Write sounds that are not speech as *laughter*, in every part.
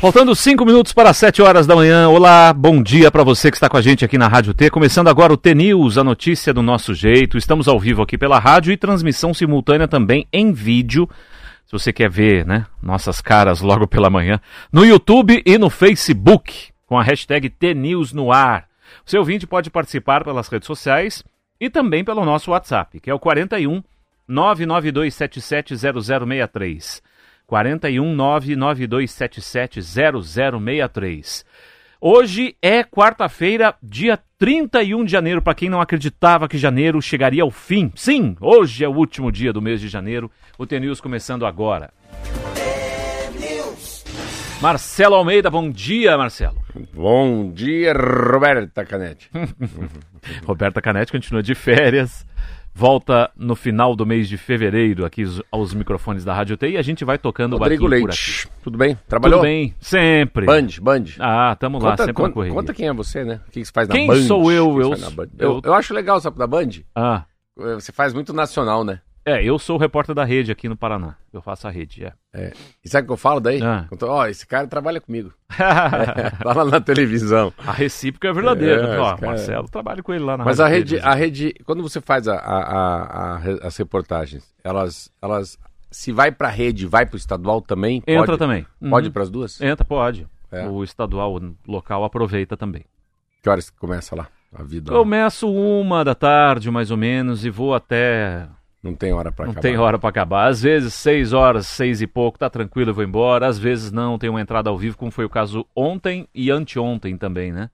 Faltando cinco minutos para as 7 horas da manhã. Olá, bom dia para você que está com a gente aqui na Rádio T. Começando agora o T News, a notícia do nosso jeito. Estamos ao vivo aqui pela rádio e transmissão simultânea também em vídeo. Se você quer ver, né, nossas caras logo pela manhã, no YouTube e no Facebook, com a hashtag T News no ar. O seu ouvinte pode participar pelas redes sociais e também pelo nosso WhatsApp, que é o 41 992770063. 41 992770063. Hoje é quarta-feira, dia 31 de janeiro. Para quem não acreditava que janeiro chegaria ao fim, sim, hoje é o último dia do mês de janeiro. O TNews começando agora. Marcelo Almeida, bom dia, Marcelo. Bom dia, Roberta Canete. *laughs* Roberta Canete continua de férias volta no final do mês de fevereiro aqui aos microfones da Rádio T e a gente vai tocando Rodrigo o Leite. Tudo bem? Trabalhou? Tudo bem, sempre. Band, Band. Ah, tamo lá, conta, sempre conta, na correria. Conta quem é você, né? O que você faz na quem Band? Quem sou eu? Eu, eu, eu, eu, acho legal, sabe, da Band? Ah. Você faz muito nacional, né? É, eu sou o repórter da rede aqui no Paraná. Eu faço a rede, é. é. E sabe o que eu falo daí? Ah. Ó, oh, esse cara trabalha comigo. *laughs* é, tá lá na televisão. A recíproca é verdadeira. É, Ó, cara... Marcelo, trabalho com ele lá na Mas a rede, a rede, quando você faz a, a, a, as reportagens, elas, elas, se vai pra rede, vai pro estadual também? Entra pode, também. Pode uhum. ir pras duas? Entra, pode. É. O estadual, o local aproveita também. Que horas começa lá? A vida? Começo uma da tarde, mais ou menos, e vou até não tem hora para acabar. Não tem hora para acabar. Às vezes, seis horas, seis e pouco, tá tranquilo, eu vou embora. Às vezes não, tem uma entrada ao vivo, como foi o caso ontem e anteontem também, né?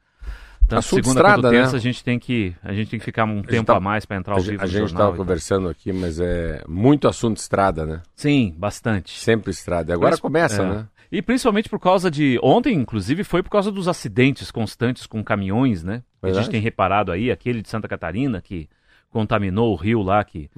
Tanto Assunto segunda estrada, quanto terça, né? a gente tem que a gente tem que ficar um tempo tá, a mais para entrar ao a vivo. A gente estava conversando aqui, mas é muito assunto estrada, né? Sim, bastante. Sempre estrada. E agora começa, é. né? E principalmente por causa de. Ontem, inclusive, foi por causa dos acidentes constantes com caminhões, né? Verdade. A gente tem reparado aí, aquele de Santa Catarina, que contaminou o rio lá, que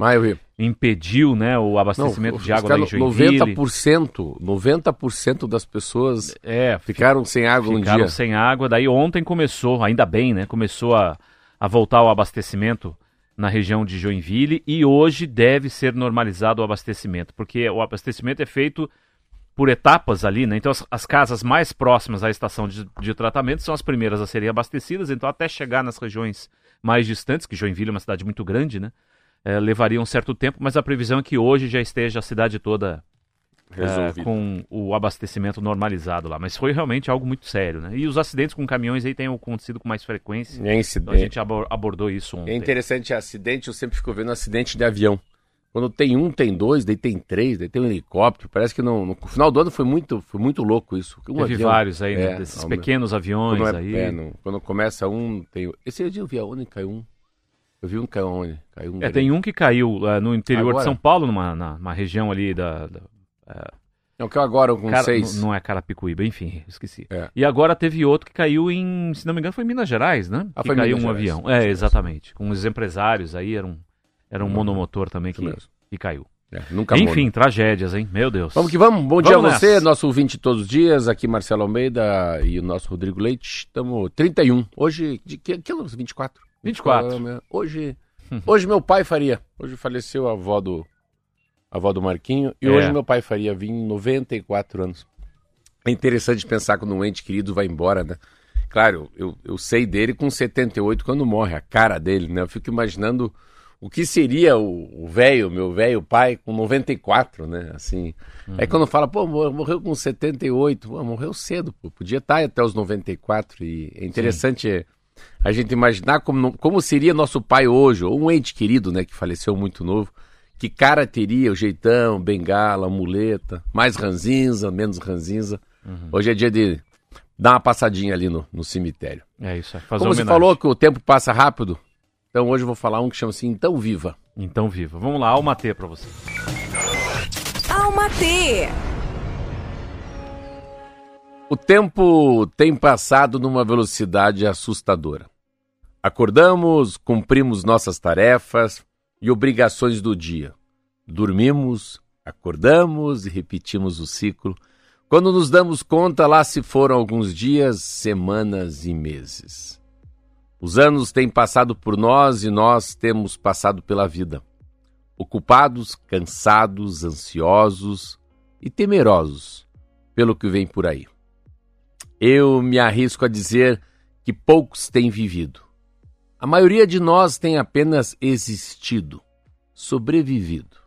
impediu né, o abastecimento Não, de água lá em Joinville. 90%, 90% das pessoas é, ficaram sem água ficaram um dia. sem água. Daí ontem começou, ainda bem, né? Começou a, a voltar o abastecimento na região de Joinville e hoje deve ser normalizado o abastecimento, porque o abastecimento é feito por etapas ali, né? Então as, as casas mais próximas à estação de, de tratamento são as primeiras a serem abastecidas, então até chegar nas regiões mais distantes, que Joinville é uma cidade muito grande, né? É, levaria um certo tempo, mas a previsão é que hoje já esteja a cidade toda é, com o abastecimento normalizado lá. Mas foi realmente algo muito sério, né? E os acidentes com caminhões aí têm acontecido com mais frequência. É incidente. Então a gente abordou isso ontem. É interessante acidente, eu sempre fico vendo acidente de avião. Quando tem um, tem dois, daí tem três, daí tem um helicóptero. Parece que no, no final do ano foi muito, foi muito louco isso. Um Teve avião, vários aí, né? é, desses não, pequenos aviões quando, é, aí. é, não, quando começa um, tem. Esse dia eu vi aonde caiu um. Eu vi um caiu onde? Caiu um É, grande. tem um que caiu uh, no interior Agora? de São Paulo, numa, na, numa região ali da. da uh, Não, caiu agora com Cara- seis. Não é Carapicuíba, enfim, esqueci. É. E agora teve outro que caiu em, se não me engano, foi em Minas Gerais, né? Ah, que caiu Minas um Gerais. avião. É, exatamente. Com os empresários aí, era um, era um monomotor também que, mesmo. que caiu. É, nunca Enfim, tragédias, hein? Meu Deus. Vamos que vamos. Bom dia Vamos a você, nessa. nosso ouvinte todos os dias. Aqui Marcelo Almeida e o nosso Rodrigo Leite. Estamos 31. Hoje, de que, que anos? 24? 24. Hoje, hoje meu pai faria. Hoje faleceu a avó do, a avó do Marquinho. E É. hoje meu pai faria vir 94 anos. É interessante pensar quando um ente querido vai embora, né? Claro, eu, eu sei dele com 78 quando morre, a cara dele, né? Eu fico imaginando o que seria o velho, meu velho pai, com 94, né? Assim. Aí quando fala, pô, mor- morreu com 78, pô, morreu cedo, pô, podia estar até os 94. E é interessante a gente imaginar como, como seria nosso pai hoje, ou um ente querido, né, que faleceu muito novo. Que cara teria o jeitão, bengala, muleta, mais ranzinza, menos ranzinza. Hoje é dia de dar uma passadinha ali no, no cemitério. É isso, é fazer Como você falou que o tempo passa rápido, então hoje eu vou falar um que chama assim Então Viva. Então viva. Vamos lá, Alma T pra você. Alma T. O tempo tem passado numa velocidade assustadora. Acordamos, cumprimos nossas tarefas e obrigações do dia. Dormimos, acordamos e repetimos o ciclo. Quando nos damos conta, lá se foram alguns dias, semanas e meses. Os anos têm passado por nós e nós temos passado pela vida. Ocupados, cansados, ansiosos e temerosos pelo que vem por aí. Eu me arrisco a dizer que poucos têm vivido. A maioria de nós tem apenas existido, sobrevivido.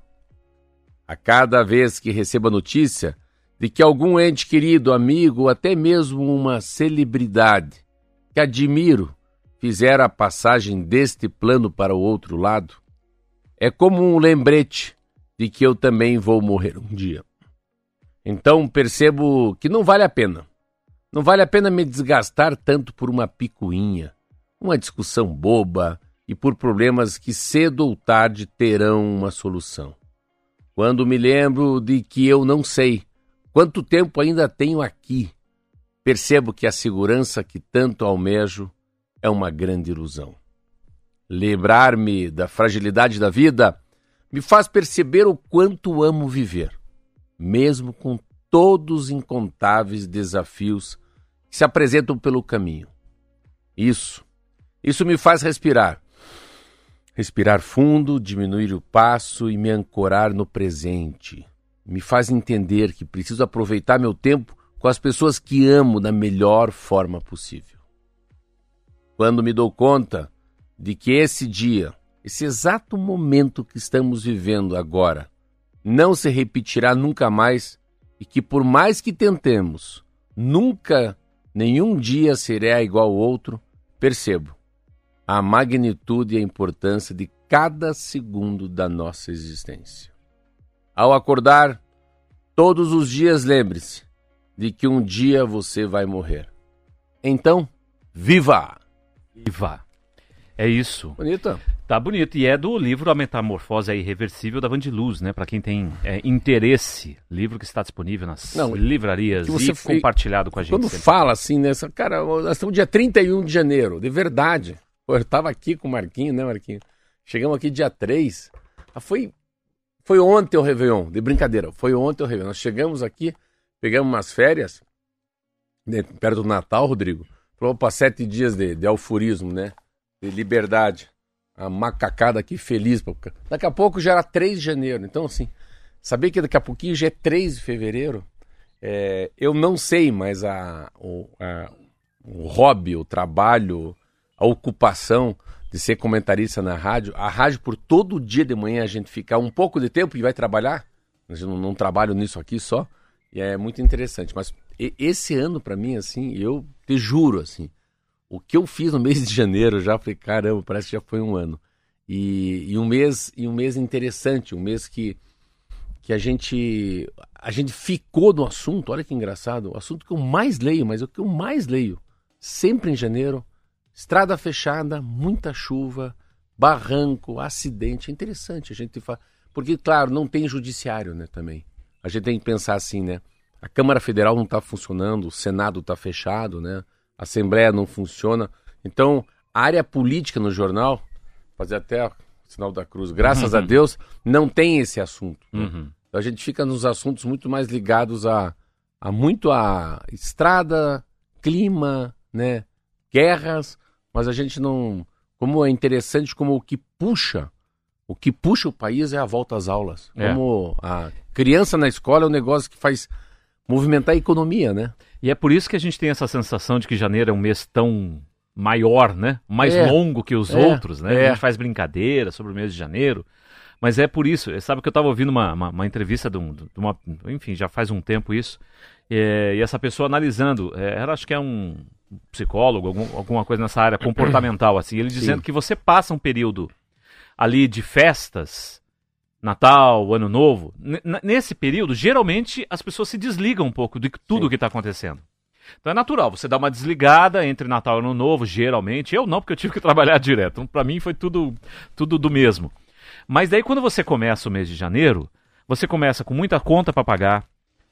A cada vez que recebo a notícia de que algum ente querido, amigo ou até mesmo uma celebridade que admiro fizer a passagem deste plano para o outro lado, é como um lembrete de que eu também vou morrer um dia. Então percebo que não vale a pena. Não vale a pena me desgastar tanto por uma picuinha, uma discussão boba e por problemas que cedo ou tarde terão uma solução. Quando me lembro de que eu não sei quanto tempo ainda tenho aqui, percebo que a segurança que tanto almejo é uma grande ilusão. Lembrar-me da fragilidade da vida me faz perceber o quanto amo viver, mesmo com todos os incontáveis desafios que se apresentam pelo caminho. Isso, isso me faz respirar. Respirar fundo, diminuir o passo e me ancorar no presente. Me faz entender que preciso aproveitar meu tempo com as pessoas que amo da melhor forma possível. Quando me dou conta de que esse dia, esse exato momento que estamos vivendo agora, não se repetirá nunca mais e que por mais que tentemos, nunca, nenhum dia será igual ao outro, percebo a magnitude e a importância de cada segundo da nossa existência. Ao acordar, todos os dias lembre-se de que um dia você vai morrer. Então, viva! Viva! É isso. Bonita. Tá bonito. E é do livro A Metamorfose Irreversível da Vandiluz, né? Para quem tem é, interesse. Livro que está disponível nas Não, livrarias e foi... compartilhado com a gente. Quando sempre. fala assim, né? Cara, nós estamos dia 31 de janeiro, de verdade. Eu estava aqui com o Marquinho, né, Marquinho? Chegamos aqui dia 3. Ah, foi, foi ontem o Réveillon, de brincadeira. Foi ontem o Réveillon. Nós chegamos aqui, pegamos umas férias, né, perto do Natal, Rodrigo. Falou para sete dias de, de alfurismo, né? De liberdade. A macacada aqui feliz. Daqui a pouco já era 3 de janeiro. Então, assim, saber que daqui a pouquinho já é 3 de fevereiro, é, eu não sei, mas a, o, a, o hobby, o trabalho, a ocupação de ser comentarista na rádio, a rádio por todo dia de manhã a gente ficar um pouco de tempo e vai trabalhar, a gente não, não trabalho nisso aqui só, e é muito interessante. Mas esse ano para mim, assim, eu te juro, assim, o que eu fiz no *laughs* mês de janeiro já falei, caramba, parece que já foi um ano. E, e um mês e um mês interessante, um mês que que a gente a gente ficou no assunto. Olha que engraçado, o assunto que eu mais leio, mas o que eu mais leio, sempre em janeiro, estrada fechada, muita chuva, barranco, acidente. É interessante a gente fala, porque claro, não tem judiciário, né, também. A gente tem que pensar assim, né? A Câmara Federal não está funcionando, o Senado está fechado, né? a Assembleia não funciona. Então, a área política no jornal, fazer até o sinal da cruz, graças uhum. a *laughs* Deus, não tem esse assunto. Né? Uhum. Então, a gente fica nos assuntos muito mais ligados a, a muito a estrada, clima, né? guerras, mas a gente não. Como é interessante como o que puxa, o que puxa o país é a volta às aulas. É. Como a criança na escola é um negócio que faz movimentar a economia, né? E é por isso que a gente tem essa sensação de que janeiro é um mês tão maior, né? Mais é. longo que os é. outros, né? É. A gente faz brincadeira sobre o mês de janeiro. Mas é por isso, sabe que eu estava ouvindo uma, uma, uma, entrevista de, um, de, uma. Enfim, já faz um tempo isso. É, e essa pessoa analisando, é, ela acho que é um psicólogo, algum, alguma coisa nessa área comportamental, assim. Ele dizendo Sim. que você passa um período ali de festas Natal, Ano Novo, nesse período, geralmente as pessoas se desligam um pouco de tudo o que está acontecendo. Então é natural, você dá uma desligada entre Natal e Ano Novo, geralmente. Eu não, porque eu tive que *laughs* trabalhar direto. Então, para mim foi tudo, tudo do mesmo. Mas daí quando você começa o mês de janeiro, você começa com muita conta para pagar,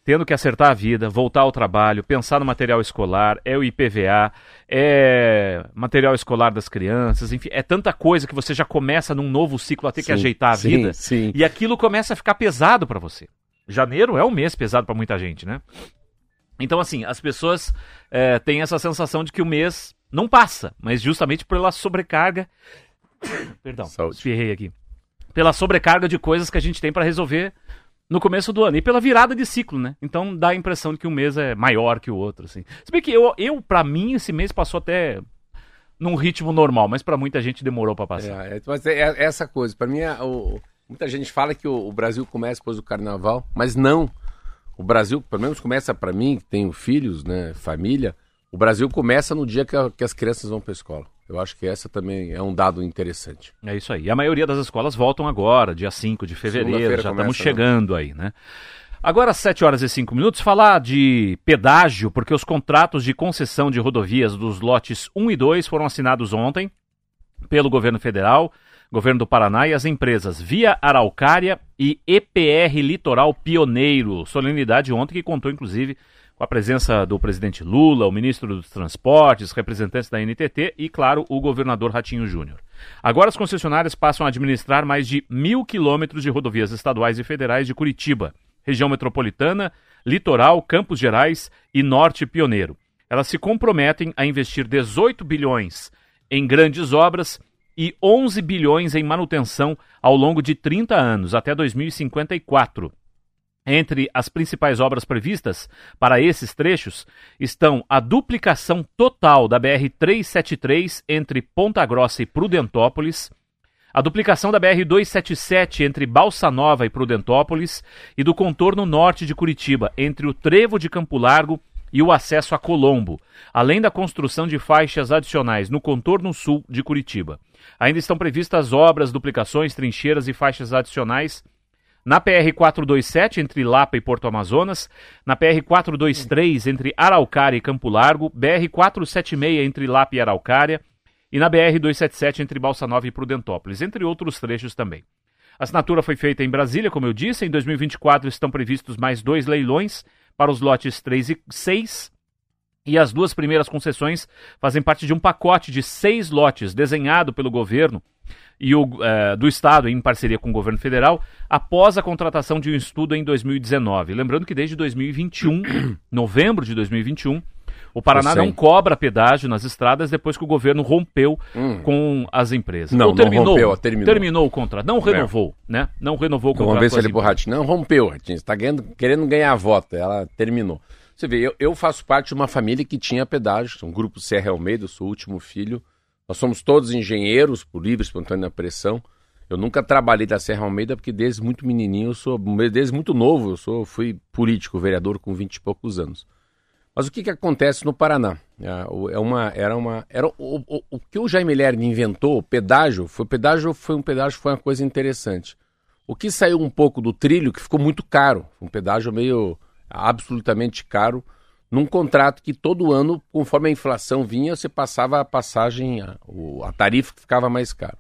tendo que acertar a vida, voltar ao trabalho, pensar no material escolar, é o IPVA, é material escolar das crianças, enfim, é tanta coisa que você já começa num novo ciclo a ter sim, que ajeitar a sim, vida. Sim. E aquilo começa a ficar pesado para você. Janeiro é um mês pesado para muita gente, né? Então, assim, as pessoas é, têm essa sensação de que o mês não passa, mas justamente pela sobrecarga. *coughs* Perdão, Saúde. espirrei aqui. Pela sobrecarga de coisas que a gente tem para resolver no começo do ano. E pela virada de ciclo, né? Então dá a impressão de que um mês é maior que o outro, assim. Se bem que eu, eu para mim, esse mês passou até num ritmo normal, mas para muita gente demorou para passar. É, é, mas é, é essa coisa. Para mim, é, o, muita gente fala que o, o, Brasil começa depois do carnaval, mas não. O Brasil, pelo menos começa para mim, que tenho filhos, né, família, o Brasil começa no dia que, a, que as crianças vão para escola. Eu acho que essa também é um dado interessante. É isso aí. E a maioria das escolas voltam agora, dia 5 de fevereiro, já estamos né? chegando não. aí, né? Agora, às 7 horas e 5 minutos, falar de pedágio, porque os contratos de concessão de rodovias dos lotes 1 e 2 foram assinados ontem pelo governo federal, governo do Paraná e as empresas Via Araucária e EPR Litoral Pioneiro. Solenidade ontem que contou, inclusive, com a presença do presidente Lula, o ministro dos Transportes, representantes da NTT e, claro, o governador Ratinho Júnior. Agora as concessionárias passam a administrar mais de mil quilômetros de rodovias estaduais e federais de Curitiba, região metropolitana, litoral, Campos Gerais e Norte Pioneiro. Elas se comprometem a investir 18 bilhões em grandes obras e 11 bilhões em manutenção ao longo de 30 anos, até 2054. Entre as principais obras previstas para esses trechos estão a duplicação total da BR-373 entre Ponta Grossa e Prudentópolis, a duplicação da BR-277 entre Balsa Nova e Prudentópolis e do contorno norte de Curitiba, entre o Trevo de Campo Largo e o acesso a Colombo, além da construção de faixas adicionais no contorno sul de Curitiba. Ainda estão previstas obras, duplicações, trincheiras e faixas adicionais na PR-427, entre Lapa e Porto Amazonas, na PR-423, entre Araucária e Campo Largo, BR-476, entre Lapa e Araucária, e na BR-277, entre Balsa Nova e Prudentópolis, entre outros trechos também. A assinatura foi feita em Brasília, como eu disse. Em 2024 estão previstos mais dois leilões para os lotes 3 e 6. E as duas primeiras concessões fazem parte de um pacote de seis lotes desenhado pelo governo e o, uh, do Estado, em parceria com o governo federal, após a contratação de um estudo em 2019. Lembrando que desde 2021, *clears throat* novembro de 2021, o Paraná não cobra pedágio nas estradas depois que o governo rompeu hum. com as empresas. Não, Ou terminou, não rompeu, terminou. terminou o contrato. Não renovou, é. né? Não renovou o contrato. Vamos ver se ele Ratinho. Não rompeu, Ratinho. Está querendo ganhar voto. Ela terminou. Você vê, eu, eu, faço parte de uma família que tinha pedágio. Um grupo Serra Almeida, eu sou o último filho. Nós somos todos engenheiros, por livre, espontânea pressão. Eu nunca trabalhei da Serra Almeida porque desde muito menininho, eu sou, desde muito novo, eu sou, fui político, vereador com 20 e poucos anos. Mas o que, que acontece no Paraná? É, é uma, era uma, era o, o, o que o Jaime Lerner inventou, o pedágio, foi pedágio, foi um pedágio, foi uma coisa interessante. O que saiu um pouco do trilho, que ficou muito caro, um pedágio meio absolutamente caro, num contrato que todo ano, conforme a inflação vinha, você passava a passagem, a, a tarifa ficava mais caro.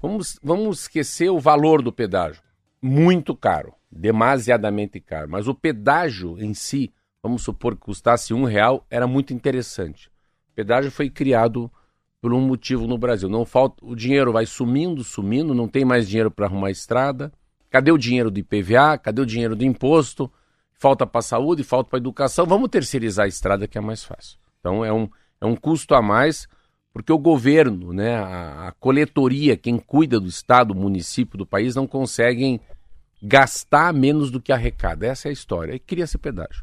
Vamos, vamos esquecer o valor do pedágio. Muito caro, demasiadamente caro. Mas o pedágio em si, vamos supor que custasse um real, era muito interessante. O pedágio foi criado por um motivo no Brasil. Não falta, o dinheiro vai sumindo, sumindo, não tem mais dinheiro para arrumar estrada. Cadê o dinheiro do IPVA? Cadê o dinheiro do imposto? Falta para a saúde, falta para a educação, vamos terceirizar a estrada que é mais fácil. Então é um, é um custo a mais, porque o governo, né, a, a coletoria, quem cuida do estado, do município, do país, não conseguem gastar menos do que arrecada. Essa é a história. E cria-se pedágio.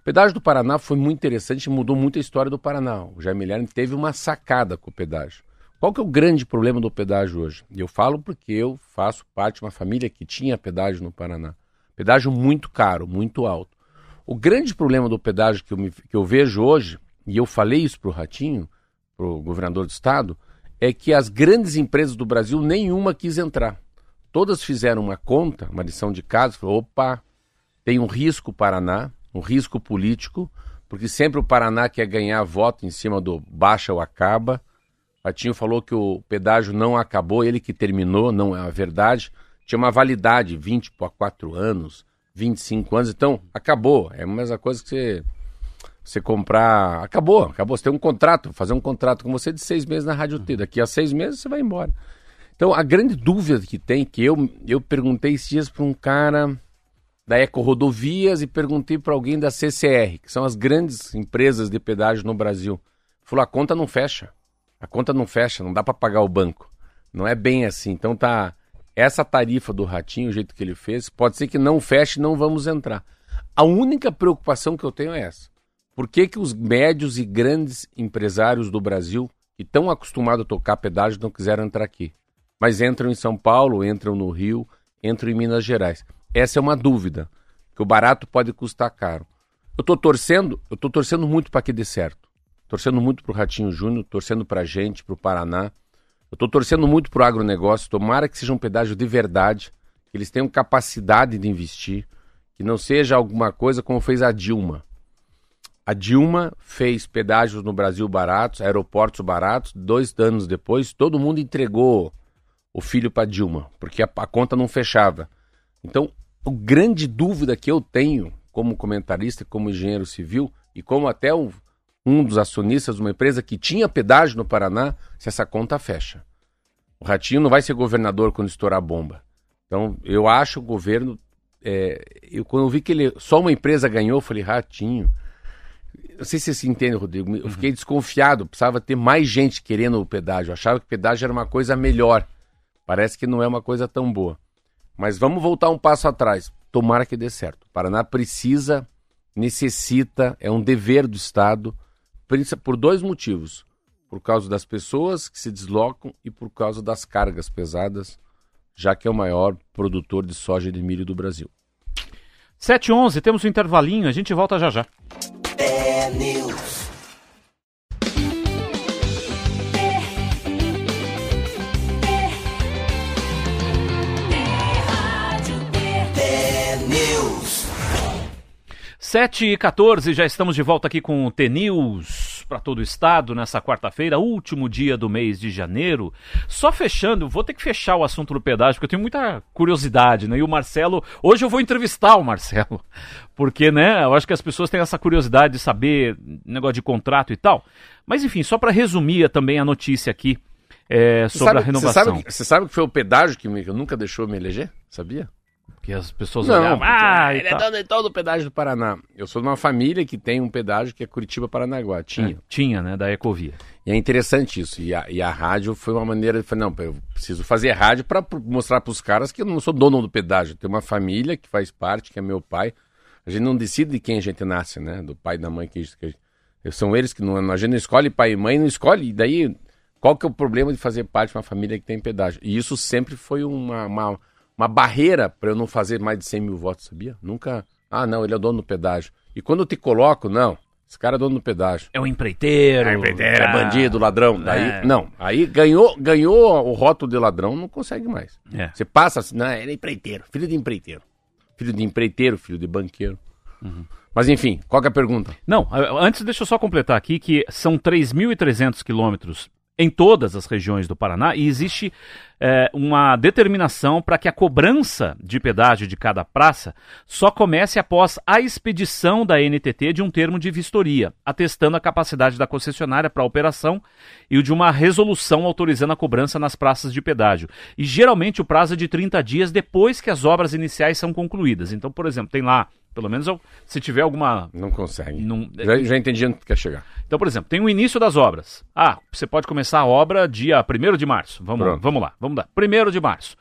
O pedágio do Paraná foi muito interessante, mudou muito a história do Paraná. O Jaime Lerner teve uma sacada com o pedágio. Qual que é o grande problema do pedágio hoje? Eu falo porque eu faço parte de uma família que tinha pedágio no Paraná. Pedágio muito caro, muito alto. O grande problema do pedágio que eu, me, que eu vejo hoje, e eu falei isso para o Ratinho, para o governador do estado, é que as grandes empresas do Brasil, nenhuma quis entrar. Todas fizeram uma conta, uma lição de casa, falou, opa, tem um risco Paraná, um risco político, porque sempre o Paraná quer ganhar voto em cima do baixa ou acaba. Ratinho falou que o pedágio não acabou, ele que terminou, não é a verdade tinha uma validade, 20 por 4 anos, 25 anos, então acabou. É a mesma coisa que você, você comprar. Acabou, acabou. Você tem um contrato, fazer um contrato com você de seis meses na Rádio T. Daqui a seis meses você vai embora. Então a grande dúvida que tem, que eu, eu perguntei esses dias para um cara da Eco Rodovias e perguntei para alguém da CCR, que são as grandes empresas de pedágio no Brasil. Falou: a conta não fecha. A conta não fecha, não dá para pagar o banco. Não é bem assim. Então tá essa tarifa do Ratinho, o jeito que ele fez, pode ser que não feche não vamos entrar. A única preocupação que eu tenho é essa. Por que, que os médios e grandes empresários do Brasil, que estão acostumados a tocar pedágio, não quiseram entrar aqui? Mas entram em São Paulo, entram no Rio, entram em Minas Gerais. Essa é uma dúvida, que o barato pode custar caro. Eu estou torcendo, eu estou torcendo muito para que dê certo. Torcendo muito para o Ratinho Júnior, torcendo para a gente, para o Paraná. Eu estou torcendo muito para o agronegócio. Tomara que seja um pedágio de verdade, que eles tenham capacidade de investir, que não seja alguma coisa como fez a Dilma. A Dilma fez pedágios no Brasil baratos, aeroportos baratos. Dois anos depois, todo mundo entregou o filho para Dilma, porque a, a conta não fechava. Então, a grande dúvida que eu tenho como comentarista, como engenheiro civil e como até um, um dos acionistas de uma empresa que tinha pedágio no Paraná, se essa conta fecha. O Ratinho não vai ser governador quando estourar a bomba. Então, eu acho o governo. É, eu, quando eu vi que ele, só uma empresa ganhou, eu falei, Ratinho. Não sei se você se entende, Rodrigo. Eu fiquei desconfiado. Precisava ter mais gente querendo o pedágio. Eu achava que o pedágio era uma coisa melhor. Parece que não é uma coisa tão boa. Mas vamos voltar um passo atrás. Tomara que dê certo. O Paraná precisa, necessita, é um dever do Estado por dois motivos. Por causa das pessoas que se deslocam e por causa das cargas pesadas, já que é o maior produtor de soja e de milho do Brasil. 7 11 temos um intervalinho, a gente volta já já. É 7 e 14 já estamos de volta aqui com o T-News para todo o estado nessa quarta-feira, último dia do mês de janeiro. Só fechando, vou ter que fechar o assunto do pedágio, porque eu tenho muita curiosidade, né? E o Marcelo, hoje eu vou entrevistar o Marcelo, *laughs* porque, né, eu acho que as pessoas têm essa curiosidade de saber negócio de contrato e tal. Mas enfim, só para resumir também a notícia aqui é, sobre sabe, a renovação. Você sabe, você sabe que foi o pedágio que, me, que nunca deixou me eleger? Sabia? Que as pessoas Não, olhavam, ah, ele é tal. dono de todo o pedágio do Paraná. Eu sou de uma família que tem um pedágio que é Curitiba-Paranaguá. Tinha. É, tinha, né, da Ecovia. E é interessante isso. E a, e a rádio foi uma maneira de falar, não, eu preciso fazer rádio para mostrar para os caras que eu não sou dono do pedágio. Tem uma família que faz parte, que é meu pai. A gente não decide de quem a gente nasce, né? Do pai e da mãe. Que, que são eles que não. A gente não escolhe pai e mãe, não escolhe. E daí, qual que é o problema de fazer parte de uma família que tem pedágio? E isso sempre foi uma, uma, uma barreira para eu não fazer mais de 100 mil votos, sabia? Nunca. Ah, não, ele é o dono do pedágio. E quando eu te coloco, não. Esse cara é dono do pedágio. É um empreiteiro. É, empreiteiro, é bandido, ladrão. Daí, é. não. Aí ganhou, ganhou o rótulo de ladrão, não consegue mais. É. Você passa assim, não, ele é empreiteiro, filho de empreiteiro. Filho de empreiteiro, filho de banqueiro. Mas enfim, qual que é a pergunta? Não, antes deixa eu só completar aqui que são 3.300 quilômetros em todas as regiões do Paraná e existe é, uma determinação para que a cobrança de pedágio de cada praça só comece após a expedição da NTT de um termo de vistoria, atestando a capacidade da concessionária para a operação e o de uma resolução autorizando a cobrança nas praças de pedágio. E geralmente o prazo é de 30 dias depois que as obras iniciais são concluídas. Então, por exemplo, tem lá, pelo menos eu- se tiver alguma Não consegue. Não- Já, já entendi onde quer chegar. então, por exemplo, tem o início das obras. Ah, você pode começar a obra dia 1 de março. Vamos, Pronto. vamos lá, vamos lá. 1 de março.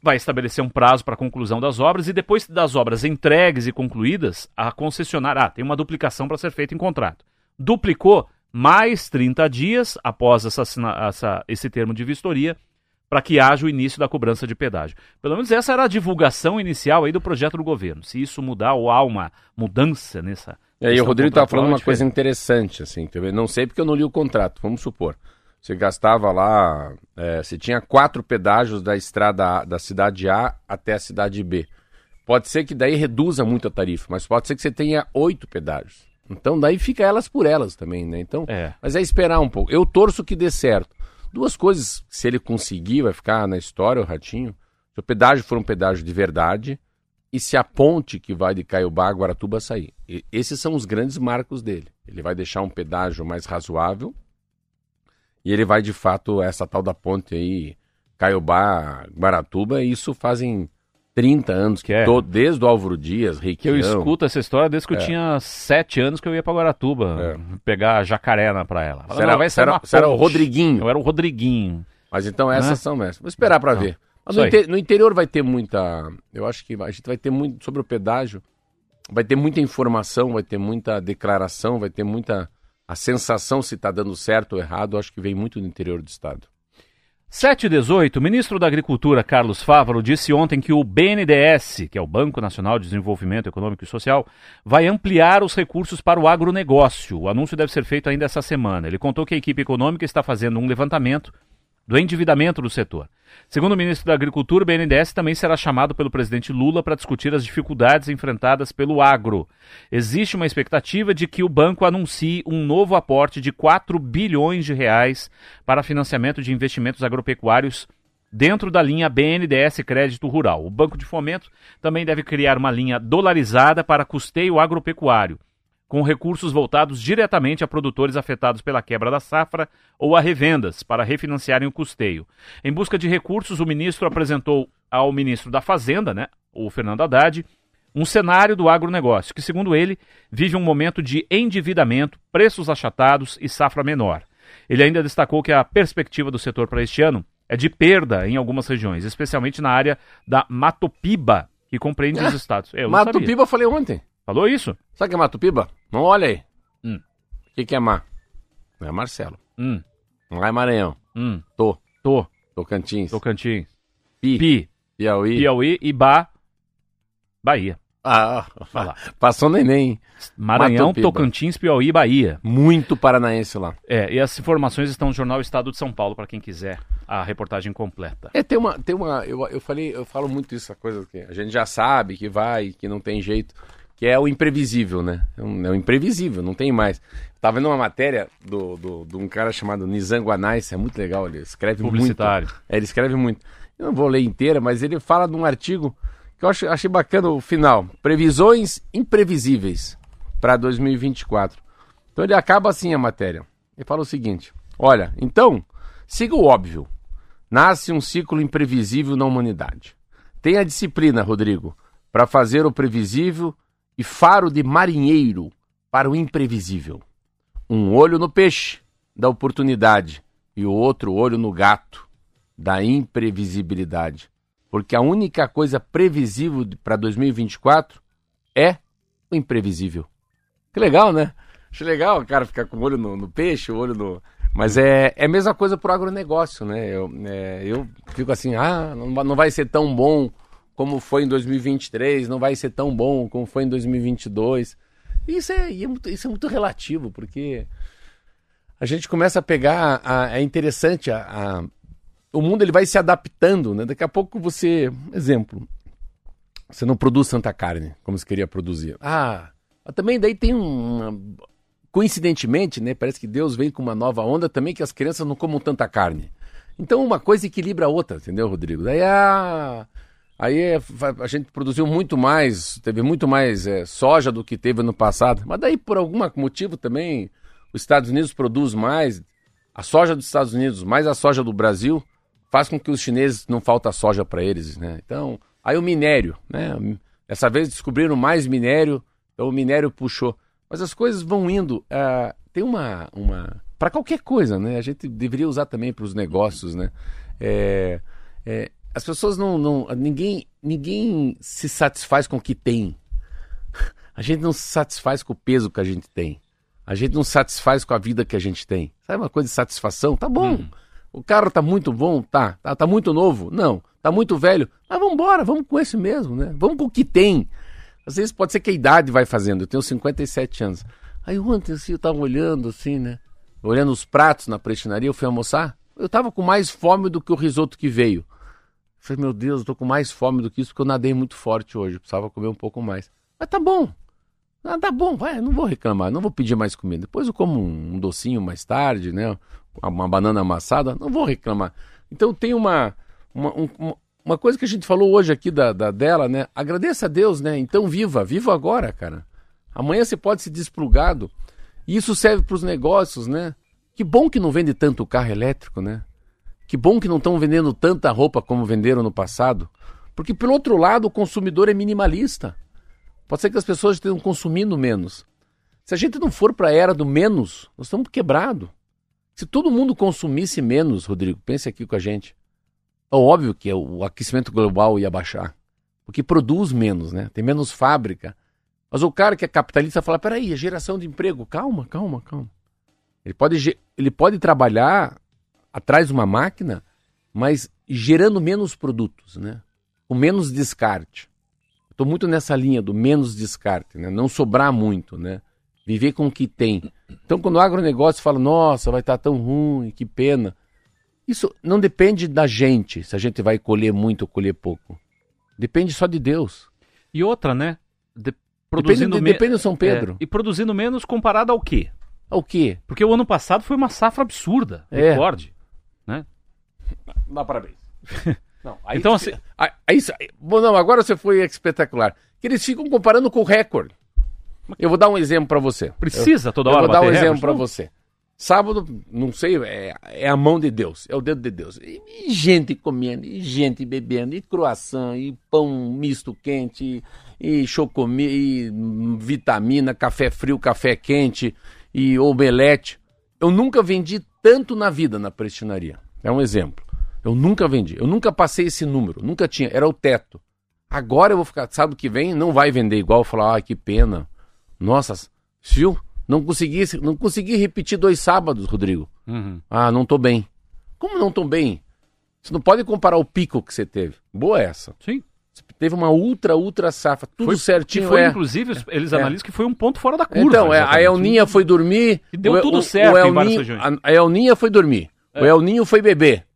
Vai estabelecer um prazo para a conclusão das obras e depois das obras entregues e concluídas, a concessionária. Ah, tem uma duplicação para ser feita em contrato. Duplicou mais 30 dias após essa, essa- esse termo de vistoria para que haja o início da cobrança de pedágio. Pelo menos essa era a divulgação inicial aí do projeto do governo. Se isso mudar ou há uma mudança nessa. E aí o Rodrigo estava contratual, falando é uma coisa diferente. interessante, assim, que eu não sei porque eu não li o contrato, vamos supor. Você gastava lá, é, você tinha quatro pedágios da estrada A, da cidade A até a cidade B. Pode ser que daí reduza muito a tarifa, mas pode ser que você tenha oito pedágios. Então daí fica elas por elas também, né? Então, É. mas é esperar um pouco. Eu torço que dê certo. Duas coisas, se ele conseguir, vai ficar na história, o Ratinho. Se o pedágio for um pedágio de verdade e se a ponte que vai de Caiobá a Guaratuba sair. E esses são os grandes marcos dele. Ele vai deixar um pedágio mais razoável e ele vai, de fato, essa tal da ponte aí, Caiobá, Guaratuba, e isso fazem 30 anos, Que é. to- desde o Álvaro Dias, Que Requião. eu escuto essa história desde que eu tinha sete anos que eu ia pra Guaratuba É. pegar jacaré na praia lá. Você era- vai era o. Rodriguinho. Eu era o Rodriguinho. Mas então essas Né? são essas. Vou esperar para Não. ver. Mas no, aí. inte- no interior vai ter muita. Eu acho que a gente vai ter muito sobre o pedágio. Vai ter muita informação, vai ter muita declaração, vai ter muita. A sensação se está dando certo ou errado, eu acho que vem muito do interior do estado. 7 e 18, o ministro da Agricultura, Carlos Fávaro, disse ontem que o BNDES, que é o Banco Nacional de Desenvolvimento Econômico e Social, vai ampliar os recursos para o agronegócio. O anúncio deve ser feito ainda essa semana. Ele contou que a equipe econômica está fazendo um levantamento do endividamento do setor. Segundo o ministro da Agricultura, o BNDES também será chamado pelo presidente Lula para discutir as dificuldades enfrentadas pelo agro. Existe uma expectativa de que o banco anuncie um novo aporte de 4 bilhões de reais para financiamento de investimentos agropecuários dentro da linha BNDES Crédito Rural. O Banco de Fomento também deve criar uma linha dolarizada para custeio agropecuário com recursos voltados diretamente a produtores afetados pela quebra da safra ou a revendas, para refinanciarem o custeio. Em busca de recursos, o ministro apresentou ao ministro da Fazenda, né, o Fernando Haddad, um cenário do agronegócio, que, segundo ele, vive um momento de endividamento, preços achatados e safra menor. Ele ainda destacou que a perspectiva do setor para este ano é de perda em algumas regiões, especialmente na área da Matopiba, que compreende os estados. Eu não Mato sabia. Piba eu falei ontem. Falou isso? Sabe o que é Mato Piba? Não olha aí. Hum. O que, que é Mar? Não é Marcelo. Hum, Não é Maranhão. hum. Tô. Tô. Tocantins. Tocantins. Pi. Pi, Piauí. Piauí e Ba, Bahia. Ah, lá. passou neném. hein? Maranhão, Matopiba. Tocantins, Piauí e Bahia. Muito paranaense lá. É, e as informações estão no jornal Estado de São Paulo, para quem quiser a reportagem completa. É, tem uma. Tem uma eu, eu falei, eu falo muito isso, a coisa que a gente já sabe que vai, que não tem jeito, que é o imprevisível, né? É, um, é o imprevisível, não tem mais. Tava vendo uma matéria do, do, de um cara chamado Nizam Guanais, é muito legal, ele escreve Publicitário. muito. É, ele escreve muito. Eu não vou ler inteira, mas ele fala de um artigo que eu acho, achei bacana o final. Previsões imprevisíveis para 2024. Então ele acaba assim a matéria. Ele fala o seguinte: olha, então, siga o óbvio. Nasce um ciclo imprevisível na humanidade. Tenha disciplina, Rodrigo, para fazer o previsível e faro de marinheiro para o imprevisível. Um olho no peixe da oportunidade e o outro olho no gato da imprevisibilidade. Porque a única coisa previsível para 2024 é o imprevisível. Que legal, né? Acho legal o cara ficar com o olho no, no peixe, o olho no. Mas é, é a mesma coisa pro agronegócio, né? Eu, é, eu fico assim, ah, não, não vai ser tão bom como foi em 2023, não vai ser tão bom como foi em 2022. Isso é, é isso é muito relativo, porque a gente começa a pegar. A, é interessante, a, a- o mundo ele vai se adaptando, né? Daqui a pouco você. Exemplo. Você não produz tanta carne como você queria produzir. Ah, também daí tem uma. Coincidentemente, né? Parece que Deus vem com uma nova onda também que as crianças não comam tanta carne. Então uma coisa equilibra a outra, entendeu, Rodrigo? Daí a. Aí é, a gente produziu muito mais, teve muito mais é, soja do que teve ano passado. Mas daí, por algum motivo também, os Estados Unidos produz mais. A soja dos Estados Unidos, mais a soja do Brasil, faz com que os chineses não falta soja para eles, né? Então, aí o minério, né? Dessa vez descobriram mais minério, então o minério puxou. Mas as coisas vão indo. ah, tem uma. uma para qualquer coisa, né? A gente deveria usar também para os negócios, né? É, é, as pessoas não, não. ninguém, ninguém se satisfaz com o que tem. *laughs* A gente não se satisfaz com o peso que a gente tem. A gente não se satisfaz com a vida que a gente tem. Sabe uma coisa de satisfação? Tá bom. O carro tá muito bom? Tá. Tá, tá muito novo? Não. Tá muito velho? Mas vamos embora, vamos com esse mesmo, né? Vamos com o que tem. Às vezes pode ser que a idade vai fazendo. Eu tenho 57 anos. Aí ontem assim, eu tava olhando assim, né? Olhando os pratos na prestinaria, eu fui almoçar. Eu tava com mais fome do que o risoto que veio. Falei, meu Deus, eu tô com mais fome do que isso porque eu nadei muito forte hoje. Precisava comer um pouco mais. Mas tá bom. Ah, tá bom, vai, não vou reclamar, não vou pedir mais comida. Depois eu como um, um docinho mais tarde, né? Uma, banana amassada, não vou reclamar. Então tem uma, uma, um- uma coisa que a gente falou hoje aqui da, da- dela, né? Agradeça a Deus, né? Então viva, viva agora, cara. Amanhã você pode se desplugado. E isso serve para os negócios, né? Que bom que não vende tanto carro elétrico, né? Que bom que não estão vendendo tanta roupa como venderam no passado. Porque, pelo outro lado, o consumidor é minimalista. Pode ser que as pessoas estejam consumindo menos. Se a gente não for para a era do menos, nós estamos quebrados. Se todo mundo consumisse menos, Rodrigo, pense aqui com a gente. É óbvio que o aquecimento global ia baixar. Porque produz menos, né? Tem menos fábrica. Mas o cara que é capitalista fala: peraí, é geração de emprego. Calma, calma, calma. Ele pode, ele pode trabalhar atrás de uma máquina, mas gerando menos produtos, né? Com menos descarte. Estou muito nessa linha do menos descarte, né? Não sobrar muito, né? Viver com o que tem. Então, quando o agronegócio fala, nossa, vai estar tão ruim, que pena. Isso não depende da gente, se a gente vai colher muito ou colher pouco. Depende só de Deus. E outra, né? De- Depende, produzindo de- me- depende do São Pedro. É, e produzindo menos comparado ao quê? O quê? Porque o ano passado foi uma safra absurda, É. recorde. Dá parabéns. *laughs* Não, aí, Então, assim- Aí, aí, aí- bom, não, agora você foi espetacular. Que eles ficam comparando com o recorde. Eu vou dar um exemplo para você. Precisa toda Eu hora vou dar um bater exemplo recorde? para você. Sábado, não sei, é, é a mão de Deus, é o dedo de Deus. E, e gente comendo, e gente bebendo, e croissant, e pão misto quente, e e hum, vitamina, café frio, café quente, e omelete. Eu nunca vendi tanto na vida na prestinaria. É um exemplo. Eu nunca vendi, eu nunca passei esse número, nunca tinha, era o teto. Agora eu vou ficar, sábado que vem, não vai vender igual, falar, ah, que pena. Nossa, viu? Não consegui, não consegui repetir dois sábados, Rodrigo. Uhum. Ah, não tô bem. Como não tô bem? Você não pode comparar o pico que você teve. Boa essa. Sim. Teve uma ultra, ultra safra, tudo Foi, certinho. foi, é. inclusive, os- eles É. analisam que foi um ponto fora da curva. Então, é, a exatamente. Elninha foi dormir. E deu o- tudo o- certo o em várias Elninho- regiões. A, a Elninha foi dormir. O Elninho foi beber.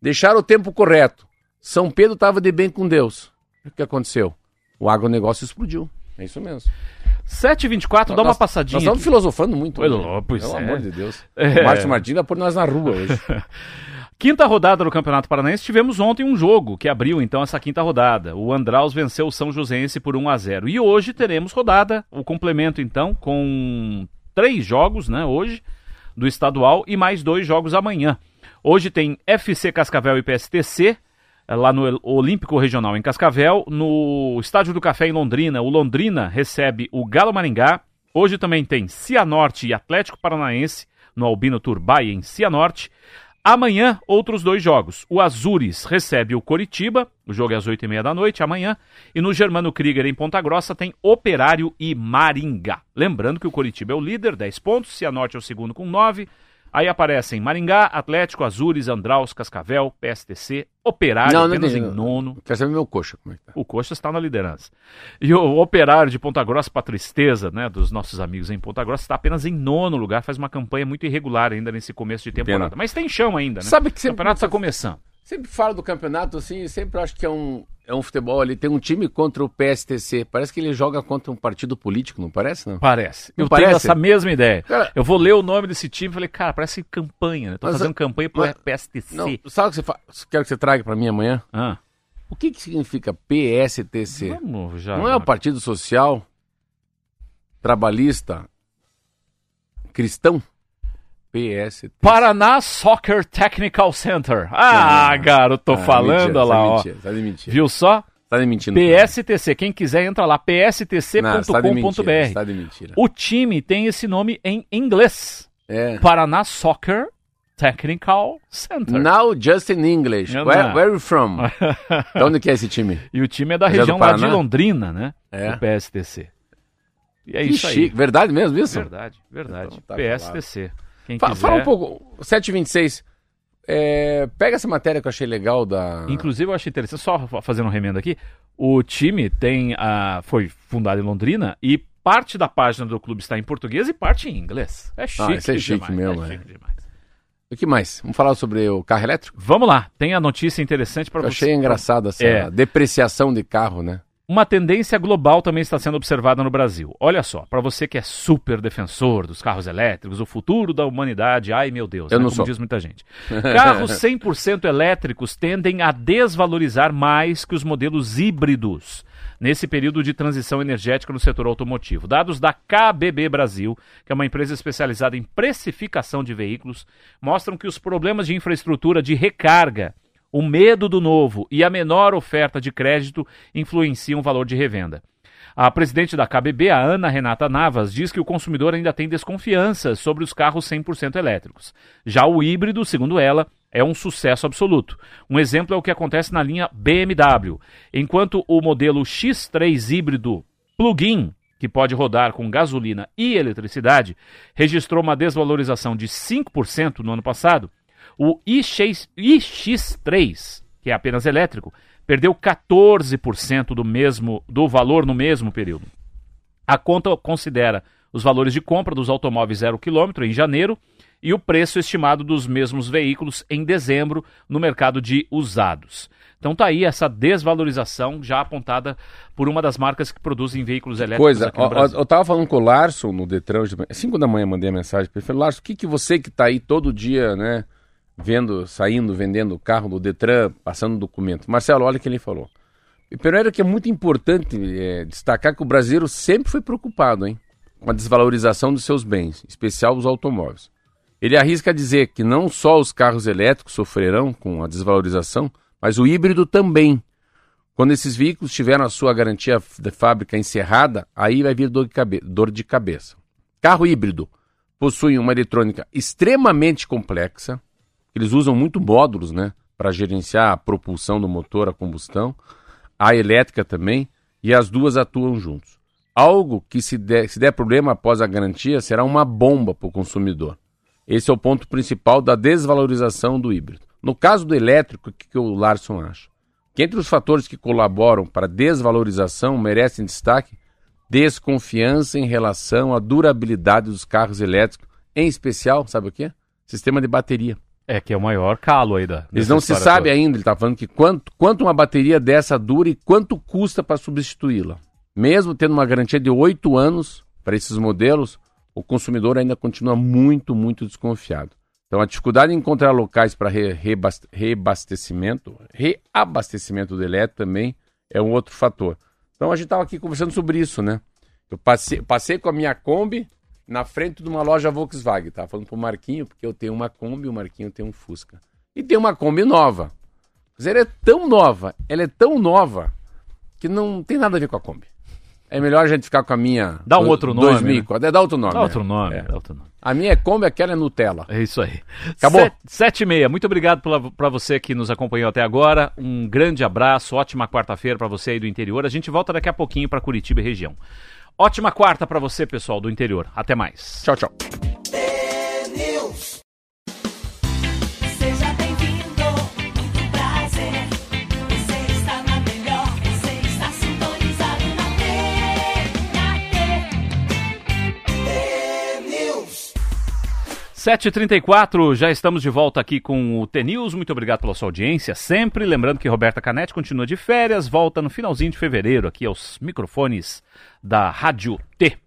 Deixaram o tempo correto. São Pedro estava de bem com Deus. O que aconteceu? O agronegócio explodiu. É isso mesmo. 7h24, dá uma passadinha. Nós estamos aqui. filosofando muito. Pois hoje. é, pois Pelo é. amor de Deus. É. O Márcio Martins vai pôr nós na rua hoje. *laughs* Quinta rodada do Campeonato Paranaense, tivemos ontem um jogo que abriu então essa quinta rodada. O Andraus venceu o São Joséense por 1 a 0 E hoje teremos rodada, o complemento então, com três jogos, né, hoje, do estadual e mais dois jogos amanhã. Hoje tem FC Cascavel e PSTC, eh, lá no Olímpico Regional em Cascavel. No Estádio do Café em Londrina, o Londrina recebe o Galo Maringá. Hoje também tem Cianorte e Atlético Paranaense, no Albino Turbay em Cianorte. Amanhã, outros dois jogos. O Azures recebe o Coritiba, o jogo é às oito e meia da noite, amanhã. E no Germano Krieger, em Ponta Grossa, tem Operário e Maringá. Lembrando que o Coritiba é o líder, 10 pontos, Cianorte é o segundo com 9. Aí aparecem Maringá, Atlético, Azures, Andraus, Cascavel, PSTC, Operário Não, não apenas tem- em nono. Quer saber meu coxa como é que tá? O Coxa está na liderança. E o Operário de Ponta Grossa, para tristeza né, dos nossos amigos em Ponta Grossa, está apenas em nono lugar, faz uma campanha muito irregular ainda nesse começo de temporada. Pena. Mas tem chão ainda, né? Sabe que o sempre- campeonato está começando. Sempre falo do campeonato assim, sempre acho que é um, é um futebol ali. Tem um time contra o PSTC. Parece que ele joga contra um partido político, não parece, não? Parece. Não eu tenho parece? essa mesma ideia. Cara- eu vou ler o nome desse time e falei, cara, parece campanha, né? Tô Mas, fazendo campanha pro mas- PSTC. Não, sabe o que você fa... quero que você traga para mim amanhã? Ah, O que, que significa PSTC? vamos já. Não é o Partido Social Trabalhista Cristão? PSTC. Paraná Soccer Technical Center. Ah, garoto, tô Ah, falando mentira, lá, tá ó. Mentira, tá de mentira. Viu só? Tá de mentira. PSTC, quem quiser entra lá, tá pstc.com.br. tá de mentira. O time tem esse nome em inglês. É. Paraná Soccer Technical Center. Now just in English. Não, Where, não. where you from? *laughs* de onde que é esse time? E o time é da é região lá de? Londrina, né? É. O PSTC. E é Que isso aí. chique. Verdade mesmo isso? Verdade, verdade. Então tá PSTC. Quem Fa- quiser. Fala um pouco, 726. É, pega essa matéria que eu achei legal da. Inclusive, eu achei interessante, só fa- fazendo um remendo aqui, o time tem a, foi fundado em Londrina e parte da página do clube está em português e parte em inglês. É chique, isso é chique demais, mesmo, é é. chique demais. O que mais? Vamos falar sobre o carro elétrico? Vamos lá, tem a notícia interessante para Eu você. achei engraçado essa É. depreciação de carro, né? Uma tendência global também está sendo observada no Brasil. Olha só, para você que é super defensor dos carros elétricos, o futuro da humanidade, ai meu Deus, Eu né, não como sou. diz muita gente. *laughs* Carros 100% elétricos tendem a desvalorizar mais que os modelos híbridos nesse período de transição energética no setor automotivo. Dados da KBB Brasil, que é uma empresa especializada em precificação de veículos, mostram que os problemas de infraestrutura de recarga o medo do novo e a menor oferta de crédito influenciam o valor de revenda. A presidente da KBB, a Ana Renata Navas, diz que o consumidor ainda tem desconfiança sobre os carros 100% elétricos. Já o híbrido, segundo ela, é um sucesso absoluto. Um exemplo é o que acontece na linha BMW. Enquanto o modelo X3 híbrido plug-in, que pode rodar com gasolina e eletricidade, registrou uma desvalorização de 5% no ano passado, o iX, iX3, que é apenas elétrico, perdeu 14% do mesmo do valor no mesmo período. A conta considera os valores de compra dos automóveis zero quilômetro em janeiro e o preço estimado dos mesmos veículos em dezembro no mercado de usados. Então tá aí essa desvalorização já apontada por uma das marcas que produzem veículos elétricos Coisa, aqui no Brasil. eu tava falando com o Larson no Detran, manhã, 5 da manhã mandei a mensagem para ele, falei, Larson, o que que você que tá aí todo dia, né, vendo, saindo, vendendo o carro do Detran, passando documento. Marcelo, olha o que ele falou. Primeiro que é muito importante é, destacar que o brasileiro sempre foi preocupado, hein, com a desvalorização dos seus bens, em especial os automóveis. Ele arrisca dizer que não só os carros elétricos sofrerão com a desvalorização, mas o híbrido também. Quando esses veículos tiveram a sua garantia de fábrica encerrada, aí vai vir dor de, cabe dor de cabeça. Carro híbrido possui uma eletrônica extremamente complexa, eles usam muito módulos né, para gerenciar a propulsão do motor a combustão, a elétrica também, e as duas atuam juntos. Algo que, se der, se der problema após a garantia, será uma bomba para o consumidor. Esse é o ponto principal da desvalorização do híbrido. No caso do elétrico, o que, que o Larson acha? Que entre os fatores que colaboram para a desvalorização merecem destaque desconfiança em relação à durabilidade dos carros elétricos, em especial, sabe o quê? Sistema de bateria. É que é o maior calo aí da. Eles não se sabe toda. ainda, ele está falando que quanto, quanto uma bateria dessa dura e quanto custa para substituí-la. Mesmo tendo uma garantia de oito anos para esses modelos, o consumidor ainda continua muito, muito desconfiado. Então a dificuldade em encontrar locais para re, reabastecimento, reabastecimento do elétrico também é um outro fator. Então a gente estava aqui conversando sobre isso, né? Eu passei, passei com a minha Kombi na frente de uma loja Volkswagen. Tava falando pro Marquinho, porque eu tenho uma Kombi o Marquinho tem um Fusca. E tem uma Kombi nova. Mas ela é tão nova, ela é tão nova, que não tem nada a ver com a Kombi. É melhor a gente ficar com a minha. Dá um do- outro nome, 2004. É, dá outro nome. Dá outro é. nome, É. dá outro nome. A minha é Kombi, aquela é Nutella. É isso aí. Acabou? Sete, sete e meia. Muito obrigado para você que nos acompanhou até agora. Um grande abraço, ótima quarta-feira para você aí do interior. A gente volta daqui a pouquinho para Curitiba e região. Ótima quarta para você, pessoal do interior. Até mais. Tchau, tchau. 7h34, já estamos de volta aqui com o T-News. Muito obrigado pela sua audiência. Sempre lembrando que Roberta Canetti continua de férias, volta no finalzinho de fevereiro aqui aos microfones da Rádio T.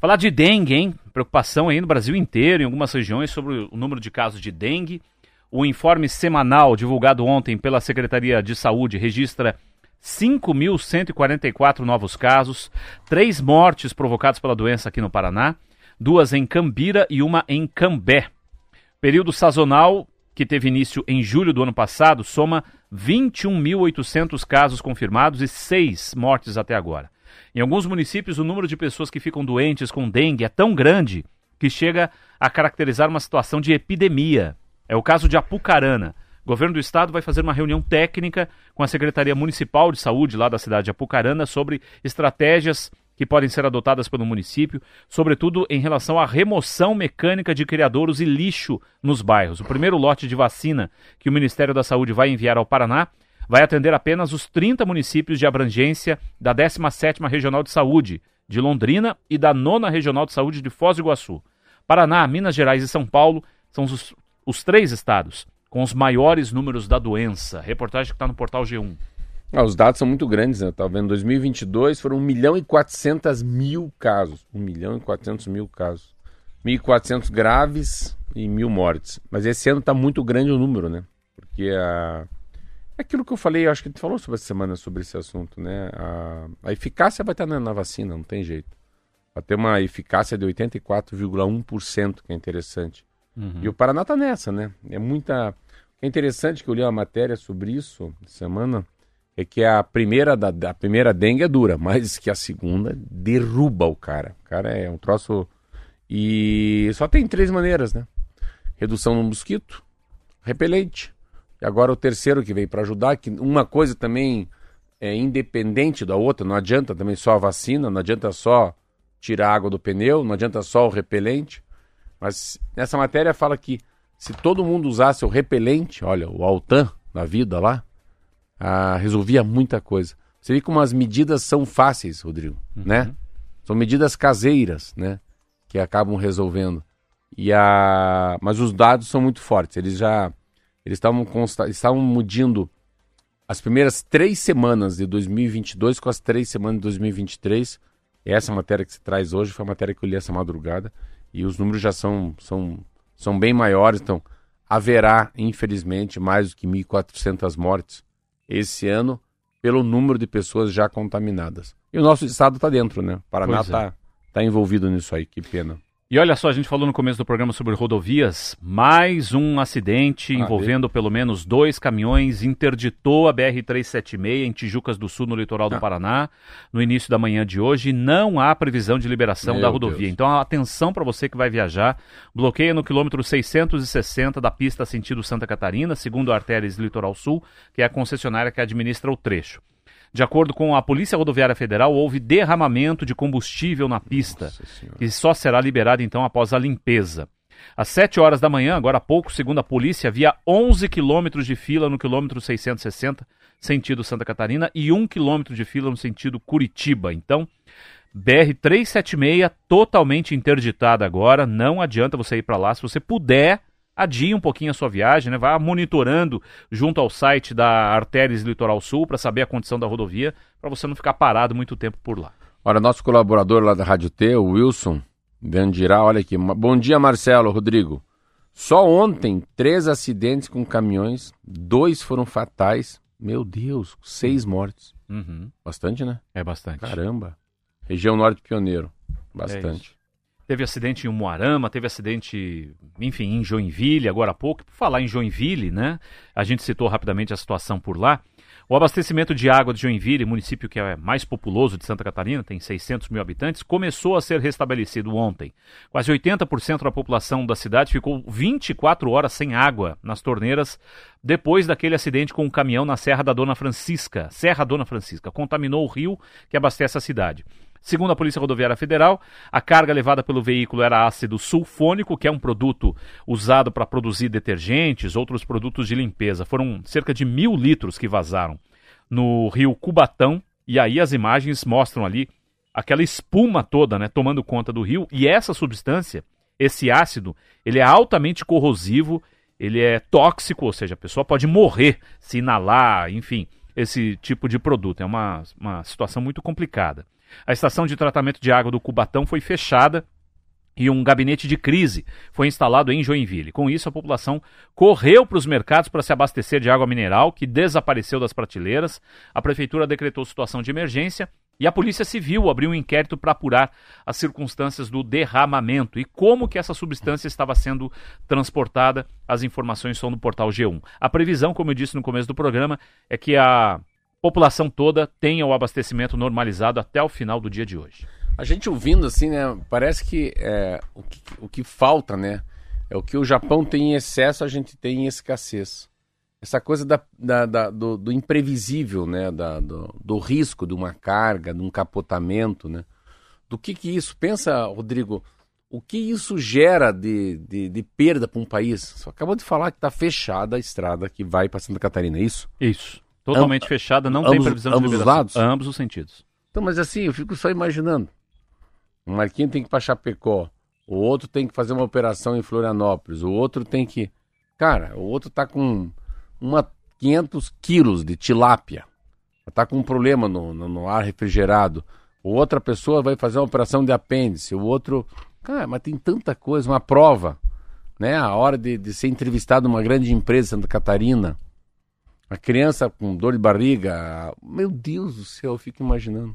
Falar de dengue, hein? Preocupação aí no Brasil inteiro, em algumas regiões, sobre o número de casos de dengue. O informe semanal divulgado ontem pela Secretaria de Saúde registra 5.144 novos casos, três mortes provocadas pela doença aqui no Paraná, duas em Cambira e uma em Cambé. Período sazonal, que teve início em julho do ano passado, soma 21.800 casos confirmados e seis mortes até agora. Em alguns municípios, o número de pessoas que ficam doentes com dengue é tão grande que chega a caracterizar uma situação de epidemia. É o caso de Apucarana. O governo do estado vai fazer uma reunião técnica com a Secretaria Municipal de Saúde lá da cidade de Apucarana sobre estratégias que podem ser adotadas pelo município, sobretudo em relação à remoção mecânica de criadouros e lixo nos bairros. O primeiro lote de vacina que o Ministério da Saúde vai enviar ao Paraná vai atender apenas os 30 municípios de abrangência da 17ª Regional de Saúde de Londrina e da 9ª Regional de Saúde de Foz do Iguaçu. Paraná, Minas Gerais e São Paulo são os, os três estados com os maiores números da doença. Reportagem que está no portal G1. Ah, os dados são muito grandes, né? Eu tava vendo 2022 foram 1 milhão e 400 mil casos. 1 milhão e 400 mil casos. 1.400 graves e mil mortes. Mas esse ano está muito grande o número, né? Porque a... é aquilo que eu falei, eu acho que gente falou sobre essa semana sobre esse assunto, né? A, a eficácia vai estar na, na vacina, não tem jeito. Vai ter uma eficácia de 84,1%, que é interessante. E o Paraná está nessa, né? É muita. O que é interessante que eu li uma matéria sobre isso semana é que a primeira da, primeira dengue é dura, mas que a segunda derruba o cara. O cara é um troço e só tem três maneiras, né? Redução no mosquito, repelente. E agora o terceiro que veio para ajudar, que uma coisa também é independente da outra, não adianta também só a vacina, não adianta só tirar a água do pneu, não adianta só o repelente. Mas nessa matéria fala que se todo mundo usasse o repelente, olha, o Altan na vida lá, ah, resolvia muita coisa. Você vê como as medidas são fáceis, Rodrigo, né? São medidas caseiras, né? Que acabam resolvendo. E a... Mas os dados são muito fortes. Eles já eles estavam consta... estavam medindo as primeiras três semanas de 2022 com as três semanas de 2023. Essa matéria que você traz hoje foi a matéria que eu li essa madrugada. E os números já são, são, são bem maiores. Então, haverá, infelizmente, mais do que 1.400 mortes esse ano pelo número de pessoas já contaminadas. E o nosso estado está dentro, né? O Paraná Pois é. está tá envolvido nisso aí. Que pena. E olha só, a gente falou no começo do programa sobre rodovias, mais um acidente Ah, envolvendo pelo menos dois caminhões interditou a BR-376 em Tijucas do Sul, no litoral do Ah. Paraná, no início da manhã de hoje. Não há previsão de liberação Meu da rodovia. Deus. Então, atenção para você que vai viajar. Bloqueia no quilômetro 660 da pista sentido Santa Catarina, segundo a Artérias Litoral Sul, que é a concessionária que administra o trecho. De acordo com a Polícia Rodoviária Federal, houve derramamento de combustível na pista que só será liberado então após a limpeza. Às 7 horas da manhã, agora há pouco, segundo a polícia, havia 11 quilômetros de fila no quilômetro 660, sentido Santa Catarina, e 1 quilômetro de fila no sentido Curitiba. Então, BR-376 totalmente interditada agora, não adianta você ir para lá. Se você puder, adie um pouquinho a sua viagem, né? Vá monitorando junto ao site da Artérias Litoral Sul para saber a condição da rodovia, para você não ficar parado muito tempo por lá. Olha, nosso colaborador lá da Rádio T, o Wilson Dandirá, olha aqui. Bom dia, Marcelo, Rodrigo. Só ontem, três acidentes com caminhões, dois foram fatais. Meu Deus, seis mortes. Uhum, Bastante, né? é bastante. Caramba. Região Norte Pioneiro. É Bastante. Teve acidente em Umuarama, teve acidente, enfim, em Joinville, agora há pouco. Por falar em Joinville, né? A gente citou rapidamente a situação por lá. O abastecimento de água de Joinville, município que é mais populoso de Santa Catarina, tem 600 mil habitantes, começou a ser restabelecido ontem. Quase 80% da população da cidade ficou 24 horas sem água nas torneiras depois daquele acidente com um caminhão na Serra da Dona Francisca. Serra Dona Francisca. Contaminou o rio que abastece a cidade. Segundo a Polícia Rodoviária Federal, a carga levada pelo veículo era ácido sulfônico, que é um produto usado para produzir detergentes, outros produtos de limpeza. Foram cerca de mil litros que vazaram no rio Cubatão, e aí as imagens mostram ali aquela espuma toda, né, tomando conta do rio, e essa substância, esse ácido, ele é altamente corrosivo, ele é tóxico, ou seja, a pessoa pode morrer se inalar, enfim, esse tipo de produto. É uma, uma situação muito complicada. A estação de tratamento de água do Cubatão foi fechada e um gabinete de crise foi instalado em Joinville. Com isso, a população correu para os mercados para se abastecer de água mineral, que desapareceu das prateleiras. A prefeitura decretou situação de emergência e a Polícia Civil abriu um inquérito para apurar as circunstâncias do derramamento e como que essa substância estava sendo transportada. As informações são no portal G1. A previsão, como eu disse no começo do programa, é que a população toda tenha o abastecimento normalizado até o final do dia de hoje. A gente ouvindo assim, né? Parece que, é, o que o que falta, né? É o que o Japão tem em excesso, a gente tem em escassez. Essa coisa da, da- da- do, do imprevisível, né? Da, do, do risco de uma carga, de um capotamento, né? Do que que isso... Pensa, Rodrigo, o que isso gera de, de, de perda para um país? Você acabou de falar que está fechada a estrada que vai para Santa Catarina, é isso? Isso. Totalmente fechada, não tem ambos- previsão de ambos os liberação. lados? Ambos os sentidos. Então, mas assim, eu fico só imaginando. O Marquinhos tem que ir pra Chapecó, o outro tem que fazer uma operação em Florianópolis, o outro tem que. Cara, o outro tá com uma 500 quilos de tilápia. Tá com um problema no, no, no ar refrigerado. O outra pessoa vai fazer uma operação de apêndice. O outro. Cara, mas tem tanta coisa, uma prova. Né? A hora de, de ser entrevistado numa grande empresa em Santa Catarina. A criança com dor de barriga. Meu Deus do céu, eu fico imaginando.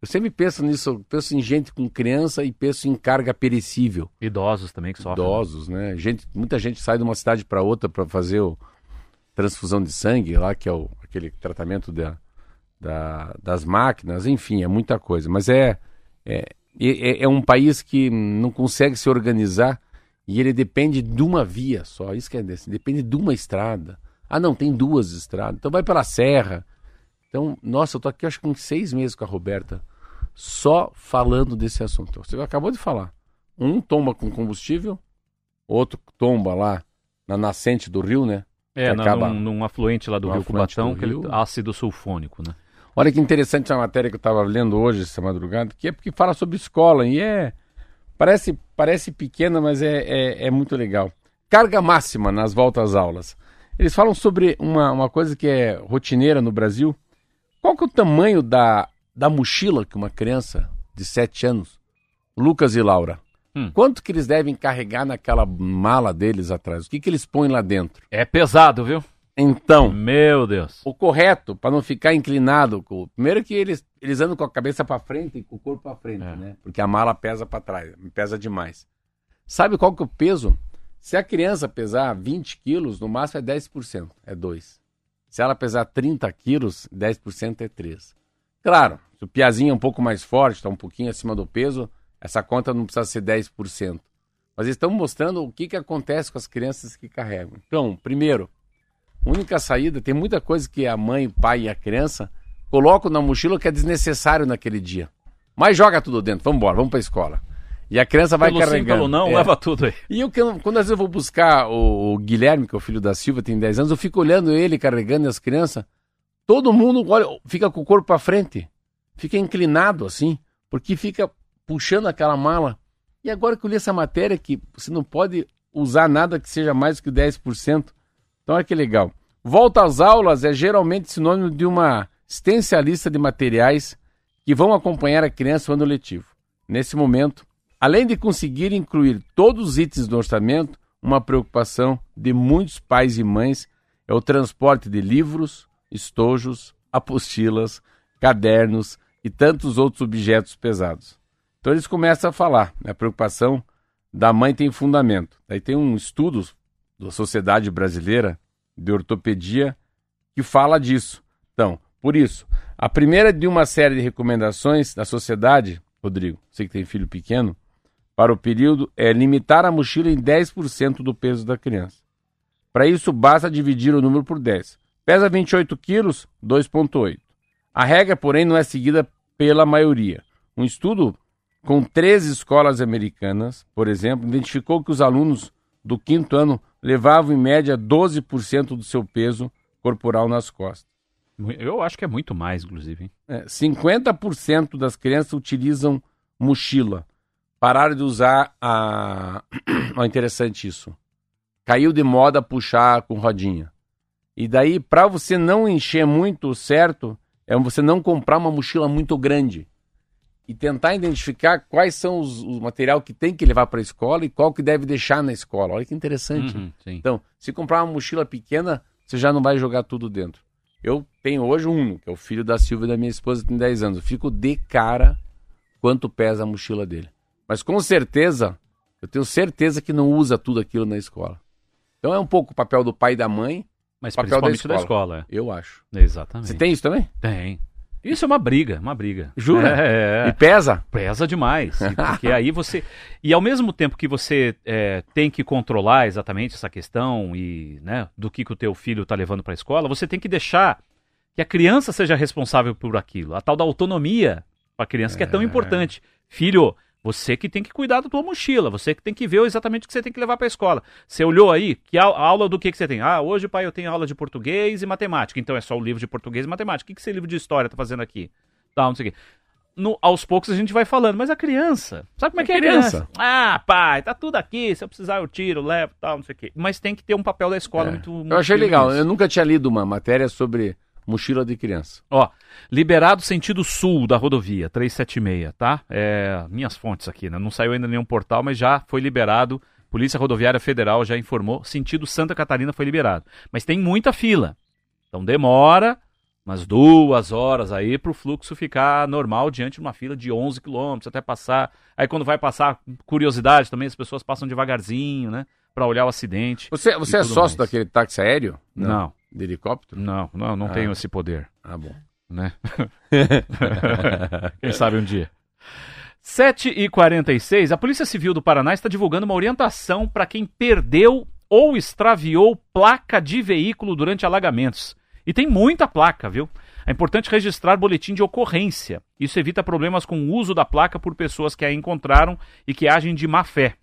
Eu sempre penso nisso, eu penso em gente com criança e penso em carga perecível. Idosos também que sofrem. Idosos, né? Gente, muita gente sai de uma cidade para outra para fazer o transfusão de sangue, lá que é o, aquele tratamento da, da- das máquinas, enfim, é muita coisa. Mas é, é, é, é um país que não consegue se organizar E ele depende de uma via só, isso que é desse, depende de uma estrada. Ah, não, tem duas estradas. Então vai pela serra. Então, nossa, eu tô aqui acho que uns seis meses com a Roberta, só falando desse assunto. Você acabou de falar. Um tomba com combustível, outro tomba lá na nascente do rio, né? É, Que na- acaba- num, num afluente lá do Rio Cubatão, do aquele rio. ácido sulfônico, né? Olha que interessante a matéria que eu estava lendo hoje, essa madrugada, que é porque fala sobre escola e é. Parece, parece pequena, mas é, é, é muito legal. Carga máxima nas voltas às aulas. Eles falam sobre uma, uma coisa que é rotineira no Brasil. Qual que é o tamanho da, da mochila que uma criança de 7 anos, Lucas e Laura, Hum. quanto que eles devem carregar naquela mala deles atrás? O que, que eles põem lá dentro? É pesado, viu? Então, Meu Deus. o correto para não ficar inclinado. Primeiro que eles, eles andam com a cabeça para frente e com o corpo para frente, É. né? Porque a mala pesa para trás, pesa demais. Sabe qual que é o peso? Se a criança pesar 20 quilos, no máximo é 10%, é 2. Se ela pesar 30 quilos, 10% é 3. Claro, se o piazinho é um pouco mais forte, está um pouquinho acima do peso, essa conta não precisa ser 10%. Mas estão mostrando o que, que acontece com as crianças que carregam. Então, primeiro, única saída, tem muita coisa que a mãe, o pai e a criança colocam na mochila que é desnecessário naquele dia. Mas joga tudo dentro, vamos embora, vamos para a escola. E a criança vai o Lucinho carregando. falou, não, É. leva tudo aí. E eu- quando às vezes eu vou buscar o, o Guilherme, que é o filho da Silva, tem 10 anos, eu fico olhando ele carregando as crianças. Todo mundo olha, fica com o corpo para frente, fica inclinado assim, porque fica puxando aquela mala. E agora que eu li essa matéria que você não pode usar nada que seja mais que 10%. Então olha que legal. Volta às aulas é geralmente sinônimo de uma extensa lista de materiais que vão acompanhar a criança no ano letivo. Nesse momento, além de conseguir incluir todos os itens do orçamento, uma preocupação de muitos pais e mães é o transporte de livros, estojos, apostilas, cadernos e tantos outros objetos pesados. Então eles começam a falar, né? a preocupação da mãe tem fundamento. Aí tem um estudo da Sociedade Brasileira de Ortopedia que fala disso. Então, por isso, a primeira de uma série de recomendações da sociedade, Rodrigo, você que tem filho pequeno, para o período é limitar a mochila em 10% do peso da criança. Para isso, basta dividir o número por 10. Pesa 28 quilos, 2,8. A regra, porém, não é seguida pela maioria. Um estudo com 13 escolas americanas, por exemplo, identificou que os alunos do quinto ano levavam em média 12% do seu peso corporal nas costas. Eu acho que é muito mais, inclusive. É, 50% das crianças utilizam mochila. Pararam de usar a. *clears throat* Olha, interessante isso. Caiu de moda puxar com rodinha. E daí, para você não encher muito certo, é você não comprar uma mochila muito grande. E tentar identificar quais são os, os material que tem que levar para a escola e qual que deve deixar na escola. Olha que interessante. Uhum. Então, se comprar uma mochila pequena, você já não vai jogar tudo dentro. Eu tenho hoje um, que é o filho da Silvia da minha esposa, tem 10 anos. Eu fico de cara quanto pesa a mochila dele. Mas com certeza, eu tenho certeza que não usa tudo aquilo na escola. Então é um pouco o papel do pai e da mãe, Mas papel da principalmente da escola. eu acho. é. Exatamente. Você tem isso também? Tem. Isso é uma briga, uma briga. Jura? *laughs* É, é. E pesa? Pesa demais. *laughs* Porque aí você. E ao mesmo tempo que você é, tem que controlar exatamente essa questão e né, do que, que o teu filho está levando para a escola, você tem que deixar que a criança seja responsável por aquilo. A tal da autonomia para a criança que é tão importante. Filho, você que tem que cuidar da tua mochila, você que tem que ver exatamente o que você tem que levar para a escola. Você olhou aí, que au- aula do que, que você tem? Ah, hoje, pai, eu tenho aula de português e matemática. Então é só o livro de português e matemática. O que, que esse livro de história tá fazendo aqui? Tá, não sei o quê. No- aos poucos a gente vai falando, mas a criança, sabe como é que é a criança? criança. Ah, pai, tá tudo aqui, se eu precisar eu tiro, levo, tal, não sei o quê. Mas tem que ter um papel da escola É. muito, muito Eu achei legal. nisso. Eu nunca tinha lido uma matéria sobre mochila de criança. Ó, liberado sentido sul da rodovia, 376, tá? É, minhas fontes aqui, né? Não saiu ainda nenhum portal, mas já foi liberado. Polícia Rodoviária Federal já informou, sentido Santa Catarina foi liberado. Mas tem muita fila. Então demora umas duas horas aí pro fluxo ficar normal diante de uma fila de 11 quilômetros até passar. Aí quando vai passar, curiosidade também, as pessoas passam devagarzinho, né? Pra olhar o acidente. Você, você é sócio mais. daquele táxi aéreo? Não, De helicóptero? não, não, não Ah. tenho esse poder. Ah, bom. né? *laughs* Quem sabe um dia. 7h46, a Polícia Civil do Paraná está divulgando uma orientação para quem perdeu ou extraviou placa de veículo durante alagamentos. E tem muita placa, viu? É importante registrar boletim de ocorrência. Isso evita problemas com o uso da placa por pessoas que a encontraram e que agem de má fé.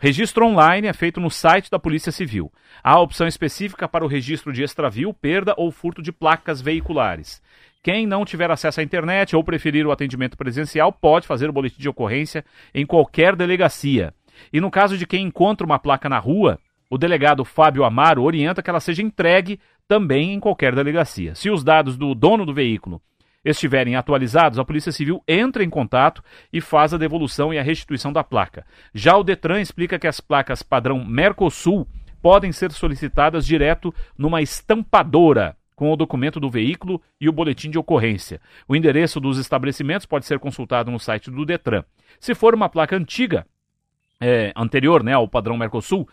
O registro online é feito no site da Polícia Civil. Há a opção específica para o registro de extravio, perda ou furto de placas veiculares. Quem não tiver acesso à internet ou preferir o atendimento presencial pode fazer o boletim de ocorrência em qualquer delegacia. E no caso de quem encontra uma placa na rua, o delegado Fábio Amaro orienta que ela seja entregue também em qualquer delegacia. Se os dados do dono do veículo estiverem atualizados, a Polícia Civil entra em contato e faz a devolução e a restituição da placa. Já o Detran explica que as placas padrão Mercosul podem ser solicitadas direto numa estampadora com o documento do veículo e o boletim de ocorrência. O endereço dos estabelecimentos pode ser consultado no site do Detran. Se for uma placa antiga, é, anterior né, ao padrão Mercosul,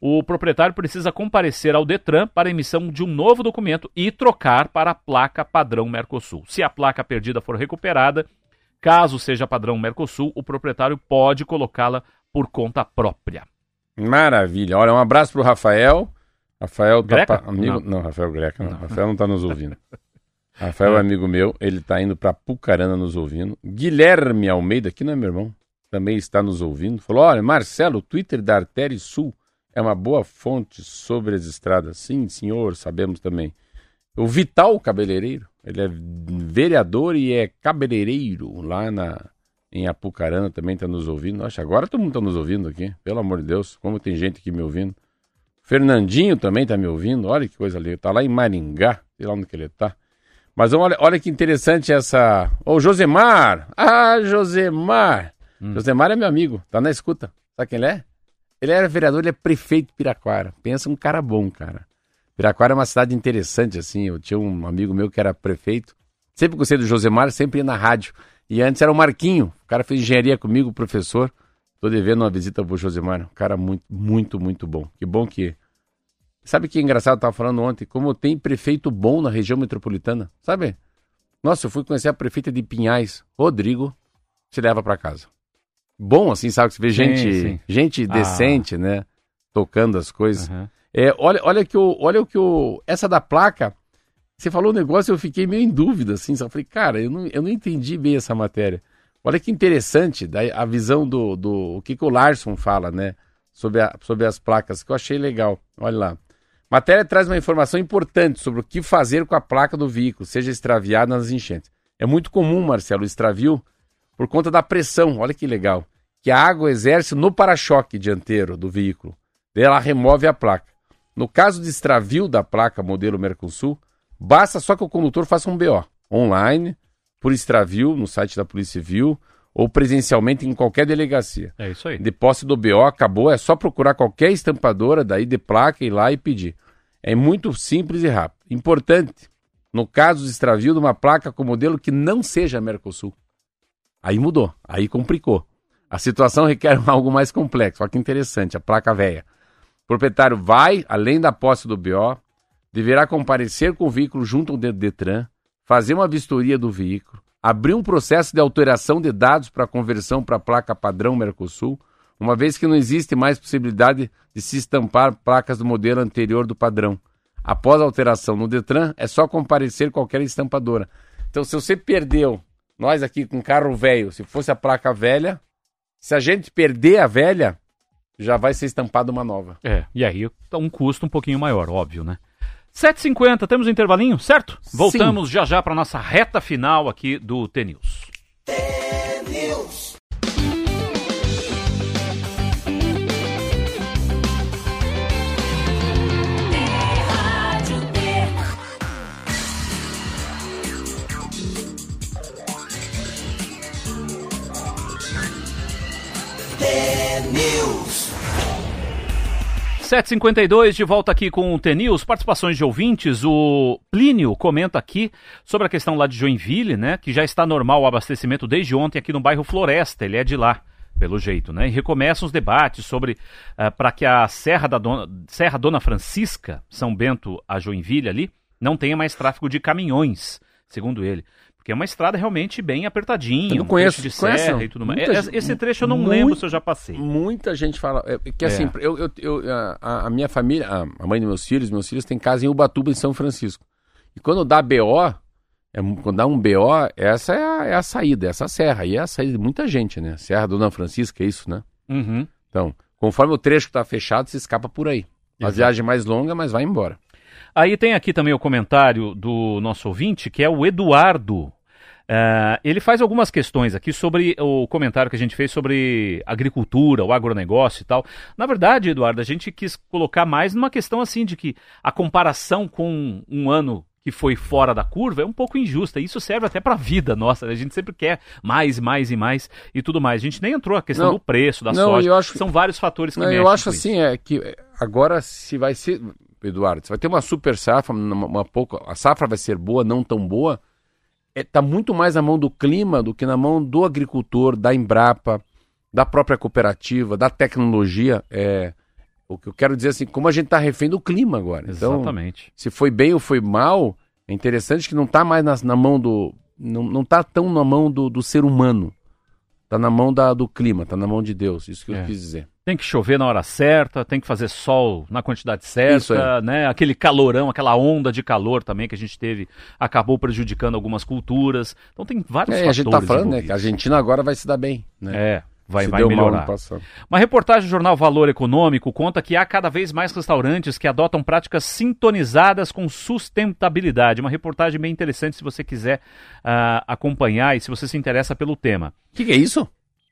o proprietário precisa comparecer ao Detran para a emissão de um novo documento e trocar para a placa padrão Mercosul. Se a placa perdida for recuperada, caso seja padrão Mercosul, o proprietário pode colocá-la por conta própria. Maravilha. Olha, um abraço pro Rafael. Rafael tá Greca? pa- amigo. Não. Não. Rafael Greca, não. Rafael não tá nos ouvindo. *laughs* Rafael é amigo meu, ele tá indo pra Pucarana nos ouvindo. Guilherme Almeida, que não é meu irmão, também está nos ouvindo. Falou: olha, Marcelo, o Twitter da Artéria Sul é uma boa fonte sobre as estradas. Sim, senhor, sabemos também. O Vital Cabeleireiro, ele é vereador e é cabeleireiro lá na, em Apucarana, também está nos ouvindo. Acho agora todo mundo está nos ouvindo aqui, pelo amor de Deus, como tem gente aqui me ouvindo. Fernandinho também está me ouvindo, olha que coisa ali, está lá em Maringá, sei lá onde que ele está. Mas olha, olha que interessante essa. Ô, Josemar! Ah, Josemar! Josemar é meu amigo, tá na escuta. Sabe quem ele é? Ele era vereador, ele é prefeito de Piraquara. Pensa um cara bom, cara. Piraquara é uma cidade interessante, assim. Eu tinha um amigo meu que era prefeito. Sempre gostei do Josemar, sempre ia na rádio. E antes era o Marquinho. O cara fez engenharia comigo, professor. Tô devendo uma visita pro Josemar. Um cara muito, muito, muito bom. Que bom que. Sabe que engraçado? Eu tava falando ontem, como tem prefeito bom na região metropolitana. Sabe? Nossa, eu fui conhecer a prefeita de Pinhais, Rodrigo, se leva para casa. Bom, assim, sabe? Que você vê Sim, gente, sim. gente Ah. decente, né? Tocando as coisas. Aham. É, olha, olha que o, olha o que o, essa da placa, você falou um negócio, eu fiquei meio em dúvida, assim, só falei, cara, eu não, eu não entendi bem essa matéria. Olha que interessante, daí a visão do, do o que, que o Larson fala, né, sobre, a, sobre as placas, que eu achei legal. Olha lá. Matéria traz uma informação importante sobre o que fazer com a placa do veículo, seja extraviada nas enchentes. É muito comum, Marcelo, o extravio por conta da pressão, olha que legal, que a água exerce no para-choque dianteiro do veículo. Daí ela remove a placa. No caso de extravio da placa modelo Mercosul, basta só que o condutor faça um BO online, por extravio no site da Polícia Civil ou presencialmente em qualquer delegacia. É isso aí. De posse do BO, acabou, é só procurar qualquer estampadora daí de placa, ir lá e pedir. É muito simples e rápido. Importante, no caso de extravio de uma placa com modelo que não seja Mercosul. Aí mudou, aí complicou. A situação requer *laughs* algo mais complexo. Olha que interessante, a placa velha. O proprietário vai, além da posse do BO, deverá comparecer com o veículo junto ao de- Detran, fazer uma vistoria do veículo, abrir um processo de alteração de dados para conversão para a placa padrão Mercosul, uma vez que não existe mais possibilidade de se estampar placas do modelo anterior do padrão. Após a alteração no Detran, é só comparecer qualquer estampadora. Então, se você perdeu, nós aqui com carro velho, se fosse a placa velha, se a gente perder a velha, já vai ser estampada uma nova. É, e aí tá um custo um pouquinho maior, óbvio, né? 7h50, temos um intervalinho, certo? Voltamos já já para nossa reta final aqui do T-News. 752 de volta aqui com o T-News, participações de ouvintes. O Plínio comenta aqui sobre a questão lá de Joinville, né? Que já está normal o abastecimento desde ontem aqui no bairro Floresta. Ele é de lá, pelo jeito, né? E recomeçam os debates sobre para que a Serra da Dona, Serra Dona Francisca, São Bento a Joinville ali, não tenha mais tráfego de caminhões, segundo ele. Porque é uma estrada realmente bem apertadinha, Eu não um conheço. de Conhece, serra não? e tudo mais. Muita Esse- trecho eu não muito- lembro se eu já passei. Muita gente fala. É, que É. assim, eu, eu, eu- a, a minha família, a, mãe dos meus filhos, meus filhos têm casa em Ubatuba, em São Francisco. E quando dá BO, é, quando dá um BO, essa é a, é a saída, essa serra. E é a saída de muita gente, né? Serra Dona Francisca, é isso, né? Uhum. Então, conforme o trecho está fechado, se escapa por aí. A viagem é mais longa, mas vai embora. Aí tem aqui também o comentário do nosso ouvinte, que é o Eduardo. Ah, ele faz algumas questões aqui sobre o comentário que a gente fez sobre agricultura, o agronegócio e tal. Na verdade, Eduardo, a gente quis colocar mais numa questão assim de que a comparação com um ano que foi fora da curva é um pouco injusta. Isso serve até para a vida nossa. né? A gente sempre quer mais, mais e mais e tudo mais. A gente nem entrou a questão Não. do preço, da Não, soja. acho- São vários fatores que Não, eu acho com isso. assim, é que agora se vai ser, Eduardo, se vai ter uma super safra, uma, uma pouco, a safra vai ser boa, não tão boa, é, tá muito mais na mão do clima do que na mão do agricultor, da Embrapa, da própria cooperativa, da tecnologia. É, o que eu quero dizer assim, como a gente está refém do clima agora. Então, Exatamente. se foi bem ou foi mal, é interessante que não está mais na, na mão do. Não, não tá tão na mão do, do ser humano. Está na mão da, do clima, está na mão de Deus. Isso que É. eu quis dizer. Tem que chover na hora certa, tem que fazer sol na quantidade certa, né? Aquele calorão, aquela onda de calor também que a gente teve, acabou prejudicando algumas culturas. Então tem vários É, a fatores. gente tá falando, né, que a. Argentina agora vai se dar bem, né? É, vai, se vai melhorar. Uma reportagem do jornal Valor Econômico conta que há cada vez mais restaurantes que adotam práticas sintonizadas com sustentabilidade. Uma reportagem bem interessante se você quiser ah, acompanhar e se você se interessa pelo tema. O que, que é isso?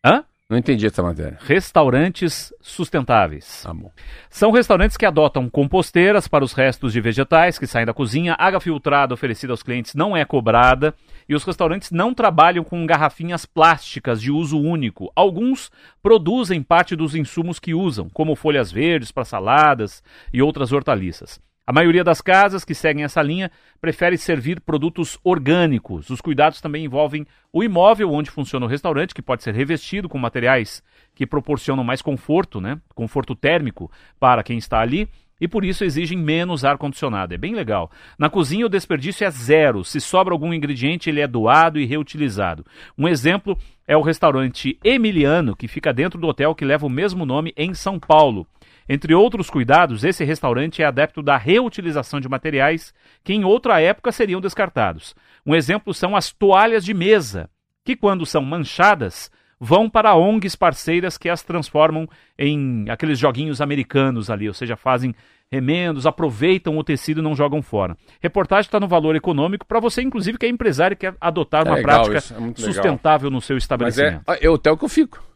Hã? Não entendi essa matéria. Restaurantes sustentáveis. Tá bom. São restaurantes que adotam composteiras para os restos de vegetais que saem da cozinha, água filtrada oferecida aos clientes não é cobrada e os restaurantes não trabalham com garrafinhas plásticas de uso único. Alguns produzem parte dos insumos que usam, como folhas verdes para saladas e outras hortaliças. A maioria das casas que seguem essa linha prefere servir produtos orgânicos. Os cuidados também envolvem o imóvel onde funciona o restaurante, que pode ser revestido com materiais que proporcionam mais conforto, né? Conforto térmico para quem está ali. E por isso exigem menos ar-condicionado. É bem legal. Na cozinha, o desperdício é zero. Se sobra algum ingrediente, ele é doado e reutilizado. Um exemplo é o restaurante Emiliano, que fica dentro do hotel que leva o mesmo nome em São Paulo. Entre outros cuidados, esse restaurante é adepto da reutilização de materiais que em outra época seriam descartados. Um exemplo são as toalhas de mesa, que quando são manchadas, vão para ONGs parceiras que as transformam em aqueles joguinhos americanos ali, ou seja, fazem remendos, aproveitam o tecido e não jogam fora. Reportagem está no valor econômico para você, inclusive, que é empresário e quer adotar É uma prática isso, é muito legal. sustentável no seu Mas é, estabelecimento. é o hotel que eu fico.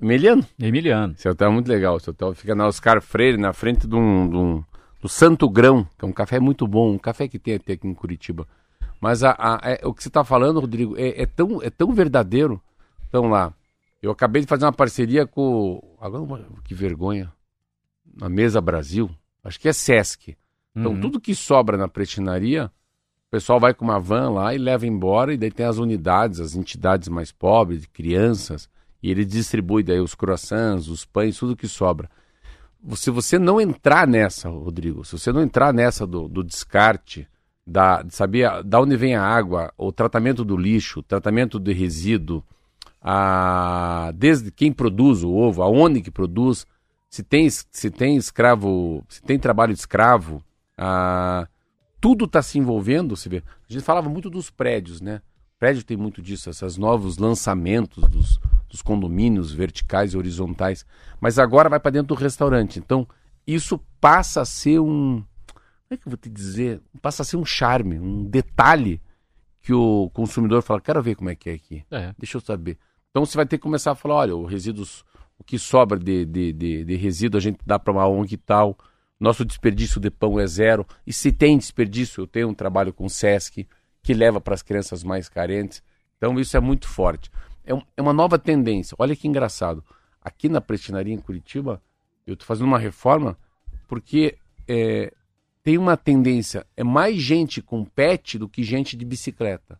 Emiliano. Emiliano. Esse hotel é muito legal. Esse hotel fica na Oscar Freire, na frente de um, de um- do Santo Grão, que é um café muito bom, um café que tem até aqui em Curitiba. Mas a, a- é- o que você está falando, Rodrigo, é, é tão, é tão verdadeiro. Então lá, eu acabei de fazer uma parceria com. Agora, que vergonha. Na Mesa Brasil. Acho que é Sesc. Então, Uhum. tudo que sobra na pretinaria, o pessoal vai com uma van lá e leva embora, e daí tem as unidades, as entidades mais pobres, crianças, e ele distribui daí os croissants, os pães, tudo que sobra. Se você não entrar nessa, Rodrigo, se você não entrar nessa do, do descarte, da, de saber da onde vem a água, o tratamento do lixo, o tratamento de resíduo, a, desde quem produz o ovo, aonde que produz, se tem, se tem escravo, se tem trabalho de escravo, a, tudo está se envolvendo, se vê. A gente falava muito dos prédios, né? Prédio tem muito disso, esses novos lançamentos dos, dos condomínios verticais e horizontais. Mas agora vai para dentro do restaurante. Então, isso passa a ser um. Como é que eu vou te dizer? Passa a ser um charme, um detalhe que o consumidor fala: quero ver como é que é aqui. É. Deixa eu saber. Então você vai ter que começar a falar: olha, o resíduos, o que sobra de, de, de, de resíduo a gente dá para uma ONG e tal. Nosso desperdício de pão é zero. E se tem desperdício, eu tenho um trabalho com o SESC que leva para as crianças mais carentes. Então isso é muito forte. É, um- é uma nova tendência. Olha que engraçado. Aqui na prestinaria em Curitiba, eu estou fazendo uma reforma porque é, tem uma tendência. É mais gente com pet do que gente de bicicleta.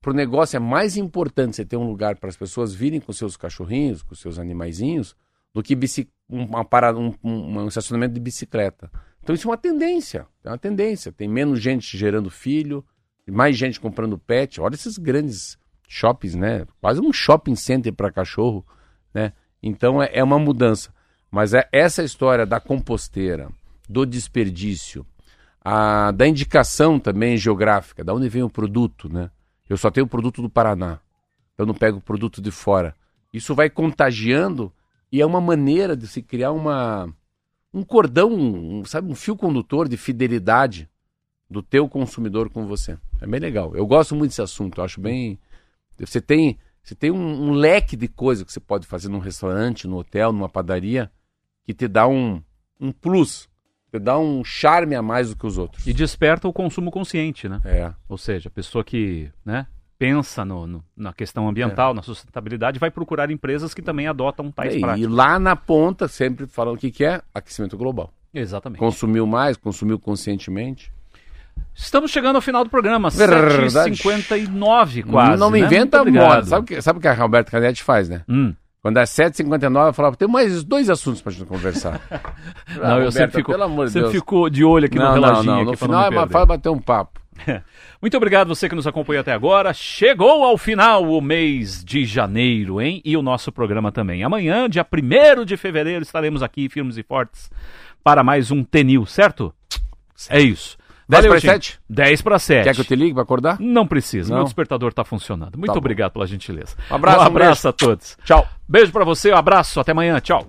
Para o negócio é mais importante você ter um lugar para as pessoas virem com seus cachorrinhos, com seus animaizinhos, do que um- uma parada, um, um- um estacionamento de bicicleta. Então isso é uma tendência. É uma tendência. Tem menos gente gerando filho, mais gente comprando pet. Olha esses grandes shoppings, né? Quase um shopping center para cachorro, né? Então é, é uma mudança. Mas é essa história da composteira, do desperdício, a, da indicação também geográfica, da onde vem o produto, né? Eu só tenho o produto do Paraná, eu não pego o produto de fora. Isso vai contagiando e é uma maneira de se criar uma, um cordão, um, sabe, um fio condutor de fidelidade do teu consumidor com você. É bem legal. Eu gosto muito desse assunto, eu acho bem... Você tem, você tem um, um leque de coisas que você pode fazer num restaurante, no hotel, numa padaria, que te dá um, um plus, te dá um charme a mais do que os outros. E desperta o consumo consciente, né? É. Ou seja, a pessoa que né, pensa no, no- na questão ambiental, na sustentabilidade, vai procurar empresas que também adotam tais e práticas. lá na ponta, sempre falando o que, que é aquecimento global. Exatamente. Consumiu mais, consumiu conscientemente. Estamos chegando ao final do programa, Verdade. 7h59 quase. não me né? inventa moda. Sabe o que, sabe o que a Roberta Canetti faz, né? Hum. Quando é 7h59, ela fala, tem mais dois assuntos pra gente conversar. *laughs* Não, eu sempre fico, pelo amor de sempre Deus. fico de olho aqui no não, não, reloginho. não. aqui No final não é fácil bater um papo. *laughs* Muito obrigado você que nos acompanhou até agora. Chegou ao final o mês de janeiro, hein? E o nosso programa também. Amanhã, dia 1 de fevereiro, estaremos aqui, firmes e fortes, para mais um Tenil, certo? É isso. 10 Valeu, para gente. 7? 10 para 7. Quer que eu te ligue pra acordar? Não precisa, Não? meu despertador está funcionando. Muito Tá bom. obrigado pela gentileza. Um abraço, um um abraço a todos. Tchau. Beijo para você, um abraço, até amanhã, tchau.